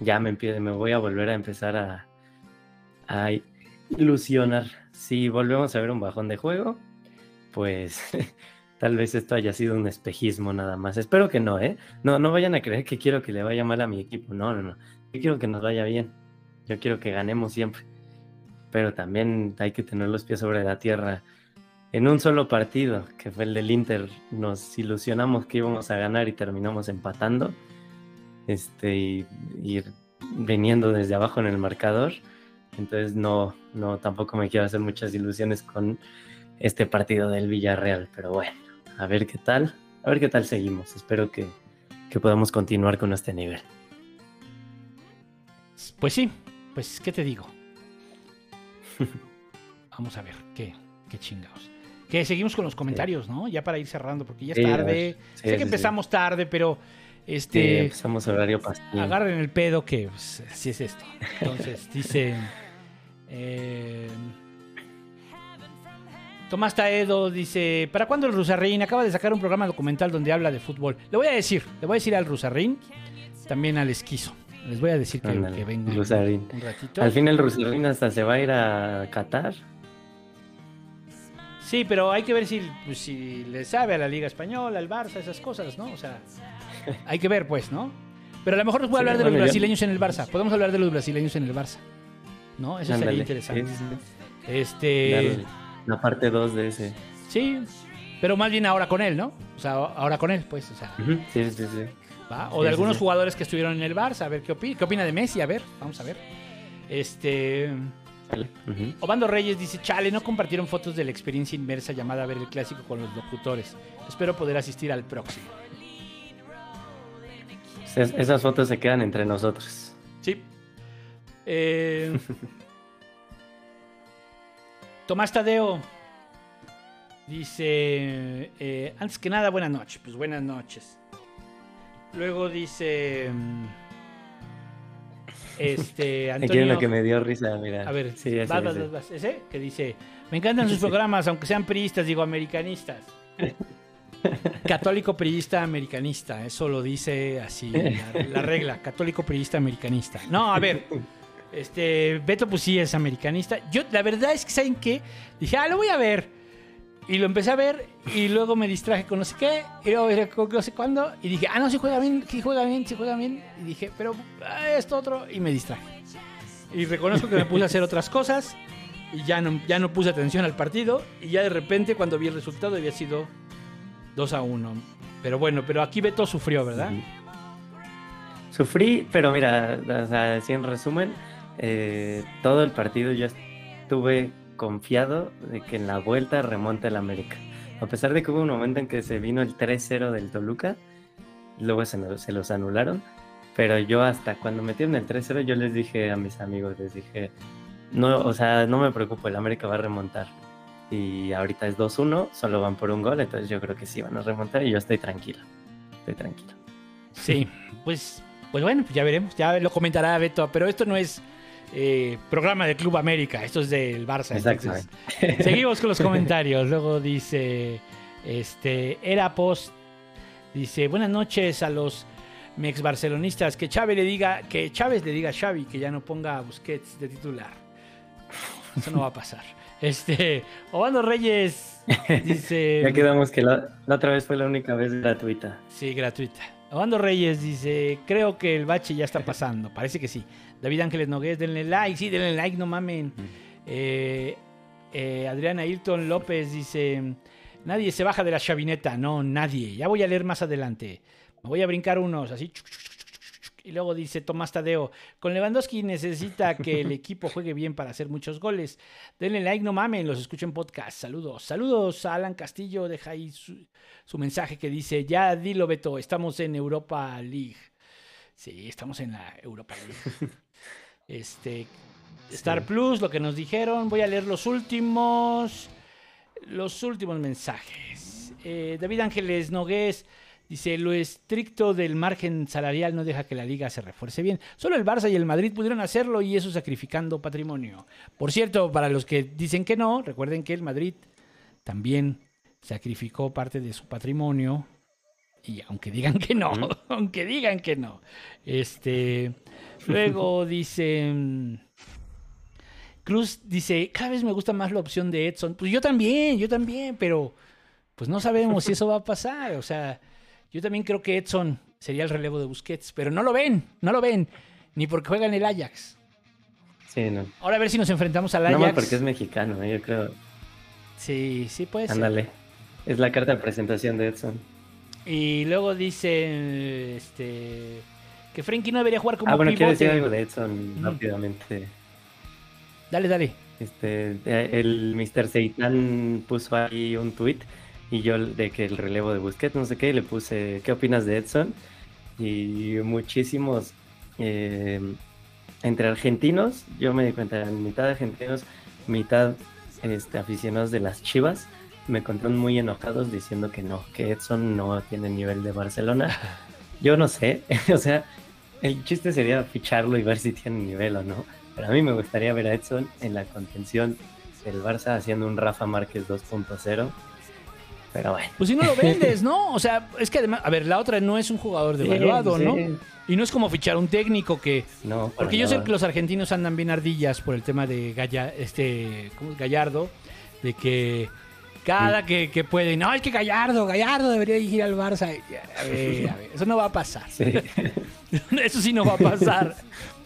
ya me, me voy a volver a empezar a, a ilusionar. Si volvemos a ver un bajón de juego, pues [LAUGHS] tal vez esto haya sido un espejismo nada más. Espero que no, ¿eh? No, no vayan a creer que quiero que le vaya mal a mi equipo. No, no, no. Yo quiero que nos vaya bien. Yo quiero que ganemos siempre. Pero también hay que tener los pies sobre la tierra. En un solo partido, que fue el del Inter, nos ilusionamos que íbamos a ganar y terminamos empatando. Este, y, y viniendo desde abajo en el marcador. Entonces no, no, tampoco me quiero hacer muchas ilusiones con este partido del Villarreal. Pero bueno, a ver qué tal. A ver qué tal seguimos. Espero que, que podamos continuar con este nivel. Pues sí, pues, ¿qué te digo? [LAUGHS] Vamos a ver, qué, qué chingados. Que seguimos con los comentarios, ¿no? Ya para ir cerrando, porque ya es Sí, tarde. Sí, sé que empezamos tarde, pero este empezamos horario pastel. agarren el pedo que pues, así es esto. Entonces, [LAUGHS] dice eh, Tomás Taedo dice, ¿para cuándo el Rusarrín? Acaba de sacar un programa documental donde habla de fútbol. Le voy a decir, le voy a decir al Rusarrín, también al Esquizo. Les voy a decir que, que Rusarín. un ratito. Al fin el Rusarín hasta se va a ir a Qatar. Sí, pero hay que ver si, pues, si le sabe a la Liga Española, al Barça, esas cosas, ¿no? O sea, [LAUGHS] hay que ver, pues, ¿no? Pero a lo mejor nos puede hablar de los brasileños en el Barça. Podemos hablar de los brasileños en el Barça. ¿No? Eso sería interesante. Este. Darle La parte 2 de ese. Sí, pero más bien ahora con él, ¿no? O sea, ahora con él, pues, o sea, Sí, sí, sí. ¿va? O de sí, algunos sí. jugadores que estuvieron en el Barça, a ver qué opina. ¿Qué opina de Messi? A ver, vamos a ver. Este. Obando Reyes dice, chale, no compartieron fotos de la experiencia inmersa llamada ver el clásico con los locutores. Espero poder asistir al próximo. Es- Esas fotos se quedan entre nosotros. Sí. Eh, Tomás Tadeo dice, eh, antes que nada, buenas noches. Pues buenas noches. Luego dice, mm, este, [LAUGHS] Aquí viene Antonio... lo que me dio risa, mira. A ver, sí, ese, vas, vas, ese. vas, vas. ¿Ese? Que dice, me encantan sus [LAUGHS] programas, aunque sean priistas, digo, americanistas. [LAUGHS] Católico priista americanista, eso lo dice así la, la regla, católico priista americanista. No, a ver, este Beto pues sí es americanista. Yo la verdad es que saben qué, dije, "Ah, lo voy a ver." Y lo empecé a ver y luego me distraje con no sé qué, y luego con no sé cuándo y dije, "Ah, no, sí juega bien, sí juega bien, sí juega bien." Y dije, "Pero ah, esto otro" y me distraje. Y reconozco que me puse a hacer otras cosas y ya no, ya no puse atención al partido. Y ya de repente, cuando vi el resultado, había sido 2 a 1. Pero bueno, pero aquí Beto sufrió, ¿verdad? Ujú. Sufrí, pero mira, o así en resumen, eh, todo el partido yo estuve confiado de que en la vuelta remonte el América. A pesar de que hubo un momento en que se vino el 3-0 del Toluca, luego se, los anularon, pero yo hasta cuando metieron el 3-0 yo les dije a mis amigos, les dije, no, o sea, no me preocupo, el América va a remontar. Y ahorita es 2-1, solo van por un gol, entonces yo creo que sí van a remontar y yo estoy tranquilo. Estoy tranquilo. Sí, pues, pues bueno, ya veremos, ya lo comentará Beto, pero esto no es eh, programa del Club América, esto es del Barça. entonces, seguimos con los [LAUGHS] comentarios. Luego dice, este, era post, dice, buenas noches a los mex barcelonistas, que Chávez le diga, que Chávez le diga a Xavi que ya no ponga a Busquets de titular. Eso no va a pasar. Este, Obando Reyes dice, [LAUGHS] Ya quedamos que la, la otra vez fue la única vez gratuita. sí, gratuita. Obando Reyes dice, creo que el bache ya está pasando. Parece que sí. David Ángeles Nogués, denle like. Sí, denle like, no mamen. Eh, eh, Adriana Hilton López dice, nadie se baja de la chavineta. No, nadie. Ya voy a leer más adelante. Me voy a brincar unos, así. Y luego dice Tomás Tadeo, con Lewandowski necesita que el equipo juegue bien para hacer muchos goles. Denle like, no mamen, los escucho en podcast. Saludos. Saludos a Alan Castillo, deja ahí su, su mensaje que dice, ya dilo Beto, estamos en Europa League. Sí, estamos en la Europa League. [LAUGHS] este, Star Plus, lo que nos dijeron. Voy a leer los últimos, los últimos mensajes. Eh, David Ángeles Nogués dice, lo estricto del margen salarial no deja que la liga se refuerce bien. Solo el Barça y el Madrid pudieron hacerlo y eso sacrificando patrimonio. Por cierto, para los que dicen que no, recuerden que el Madrid también sacrificó parte de su patrimonio. Y aunque digan que no, [LAUGHS] aunque digan que no. Este, [LAUGHS] luego dice... mm, Cruz dice, cada vez me gusta más la opción de Edson. Pues yo también, yo también, pero pues no sabemos si eso va a pasar. O sea, yo también creo que Edson sería el relevo de Busquets, pero no lo ven, no lo ven, ni porque juega en el Ajax. Sí, no. Ahora a ver si nos enfrentamos al Ajax. más porque es mexicano, ¿eh? yo creo. Sí, sí puede ser. Ándale. Es la carta de presentación de Edson. Y luego dice este que Frenkie no debería jugar como Ah, bueno, quiero decir algo de Edson Ujú. rápidamente. Dale, dale. Este, el Mr. Seitan puso ahí un tweet y yo de que el relevo de Busquets, no sé qué, y le puse, ¿qué opinas de Edson? Y muchísimos, eh, entre argentinos, yo me di cuenta, mitad argentinos, mitad este, aficionados de las Chivas, me encontraron muy enojados diciendo que no, que Edson no tiene nivel de Barcelona. [LAUGHS] Yo no sé, [LAUGHS] o sea, el chiste sería ficharlo y ver si tiene nivel o no. Pero a mí me gustaría ver a Edson en la contención del Barça haciendo un Rafa Márquez 2.0. Pero bueno. Pues si no lo [LAUGHS] vendes, ¿no? O sea, es que además, a ver, la otra no es un jugador devaluado, Sí, ¿no? Y no es como fichar un técnico que No, Porque yo sé que los argentinos andan bien ardillas por el tema de Galla- este, ¿cómo es? Gallardo, de que cada que, que pueden, no, es que Gallardo, Gallardo debería ir al Barça. A ver, a ver, eso no va a pasar. Sí. [LAUGHS] Eso sí no va a pasar.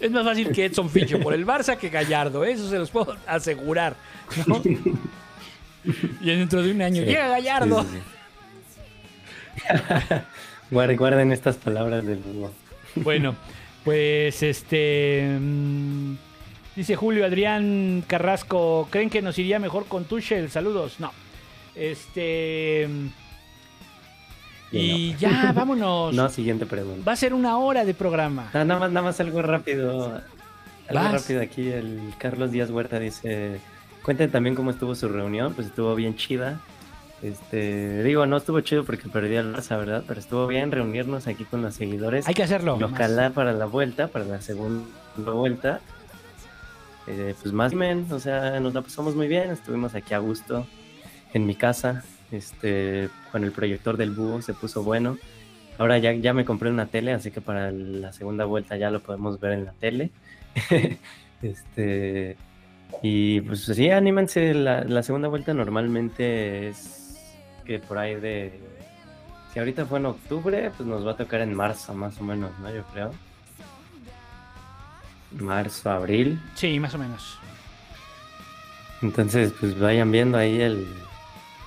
Es más fácil que Edson fiche por el Barça que Gallardo, eso se los puedo asegurar. ¿no? Y dentro de un año, Sí, llega Gallardo. sí. [LAUGHS] Guarden, estas palabras del Hugo. Bueno, pues este. mm, dice Julio Adrián Carrasco. ¿Creen que nos iría mejor con Tuchel? Saludos. No. Este. Y ya, [LAUGHS] vámonos. No, siguiente pregunta. Va a ser una hora de programa. Ah, nada, más, nada más algo rápido. Algo Vas. rápido aquí. El Carlos Díaz Huerta dice: Cuenten también cómo estuvo su reunión. Pues estuvo bien chida. Este, digo, no estuvo chido porque perdí al Barça, ¿verdad? Pero estuvo bien reunirnos aquí con los seguidores. Hay que hacerlo. Y ojalá para la vuelta, para la segunda vuelta, eh, pues más o sea, nos la pasamos muy bien, estuvimos aquí a gusto en mi casa, este, con el proyector del búho se puso bueno. Ahora ya, ya me compré una tele, así que para la segunda vuelta ya lo podemos ver en la tele. [LAUGHS] este, y pues sí, anímense, la, la segunda vuelta normalmente es que por ahí de si ahorita fue en octubre, pues nos va a tocar en marzo, más o menos, ¿no? Yo creo. Marzo, abril. Sí, más o menos. Entonces, pues vayan viendo ahí el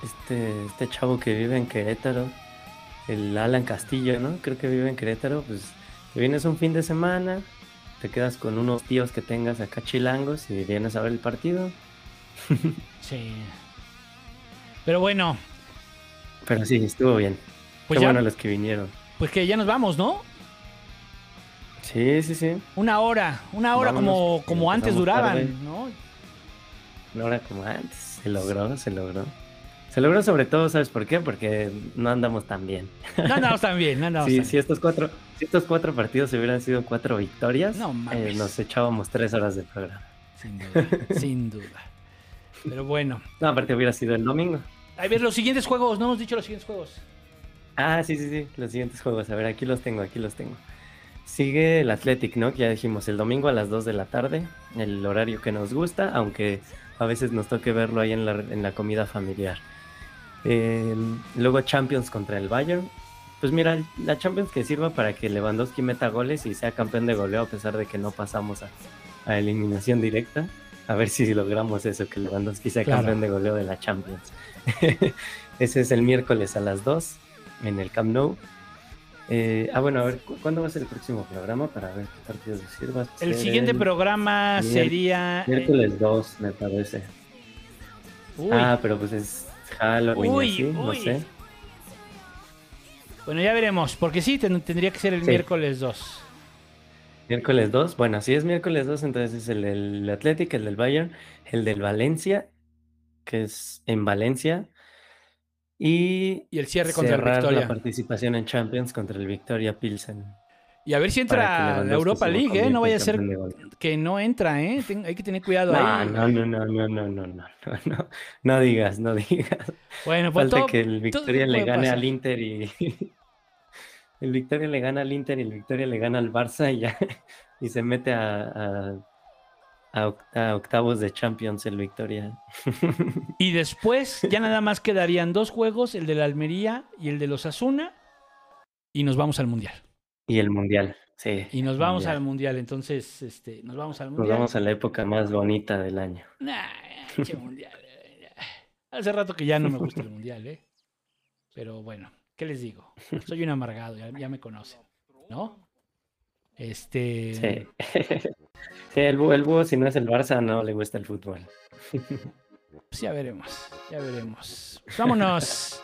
este, este chavo que vive en Querétaro, el Alan Castillo, ¿no? Creo que vive en Querétaro, pues te vienes un fin de semana, te quedas con unos tíos que tengas acá chilangos y vienes a ver el partido. [LAUGHS] Sí. Pero bueno, Pero sí, estuvo bien. pues Qué ya, bueno los que vinieron. pues que ya nos vamos, ¿no? Sí, sí, sí. Una hora, una hora Vámonos, como, como antes duraban, tarde. ¿no? Una hora como antes. Se logró, se logró. Se logró sobre todo, ¿sabes por qué? Porque no andamos tan bien. No andamos tan bien, no andamos Sí, tan si estos cuatro, si estos cuatro partidos hubieran sido cuatro victorias, No eh, nos echábamos tres horas de programa. Sin duda, [LAUGHS] sin duda. Pero bueno. No, aparte hubiera sido el domingo. A ver, los siguientes juegos, no hemos dicho los siguientes juegos. Ah, sí, sí, sí, los siguientes juegos. A ver, aquí los tengo, aquí los tengo. Sigue el Athletic, ¿no? Que ya dijimos, el domingo a las 2 de la tarde, el horario que nos gusta, aunque a veces nos toque verlo ahí en la, en la comida familiar. Eh, luego Champions contra el Bayern, pues mira, la Champions que sirva para que Lewandowski meta goles y sea campeón de goleo a pesar de que no pasamos a, a eliminación directa. A ver si logramos eso, que Lewandowski sea Claro. campeón de goleo de la Champions. [LAUGHS] Ese es el miércoles a las 2 en el Camp Nou. Eh, ah, bueno, a ver, ¿cu- ¿cuándo va a ser el próximo programa para ver qué partidos les sirva? El siguiente el programa sería. Miércoles 2, me parece. uy, Ah, pero pues es Halloween, Uy, así, no sé. Bueno, ya veremos, porque sí, ten- tendría que ser el Sí. miércoles 2. Miércoles 2, bueno, si es miércoles 2, entonces es el del Athletic, el del Bayern, el del Valencia, que es en Valencia, y Y el cierre contra el cerrar la participación en Champions contra el Victoria Pilsen. Y a ver si entra la Europa League, ¿eh? No vaya a ser que no entra, ¿eh? Ten- hay que tener cuidado No, ahí. no, no, no, no, no, no, no, [LAUGHS] no, no, digas, no digas. Bueno, pues Falta todo- que el Victoria le gane pasar. al Inter y [LAUGHS] el Victoria le gana al Inter y el Victoria le gana al Barça y ya [LAUGHS] y se mete a, a octavos de Champions el Victoria. Y después ya nada más quedarían dos juegos, el de la Almería y el de los Asuna, y nos vamos al Mundial. Y el Mundial, sí. Y nos vamos Mundial. al Mundial, entonces, este, nos vamos al Nos Mundial. vamos a la época más bonita del año. Nah, Mundial. eh, Hace rato que ya no me gusta el Mundial, ¿eh? Pero bueno, ¿qué les digo? Soy un amargado, ya, ya me conocen, ¿no? Este... Sí. [LAUGHS] Sí, el búho, el búho, si no es el Barça, no le gusta el fútbol. [LAUGHS] Pues ya veremos, ya veremos. Pues vámonos,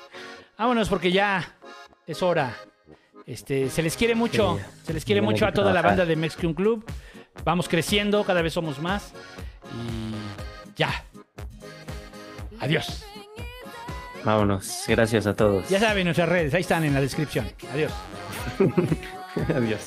vámonos porque ya es hora. Este, se les quiere mucho, Sí, se les quiere mucho a toda la banda de Mexican Club. Vamos creciendo, cada vez somos más. Y ya. Adiós. Vámonos, gracias a todos. Ya saben nuestras redes, ahí están en la descripción. Adiós. [LAUGHS] Adiós.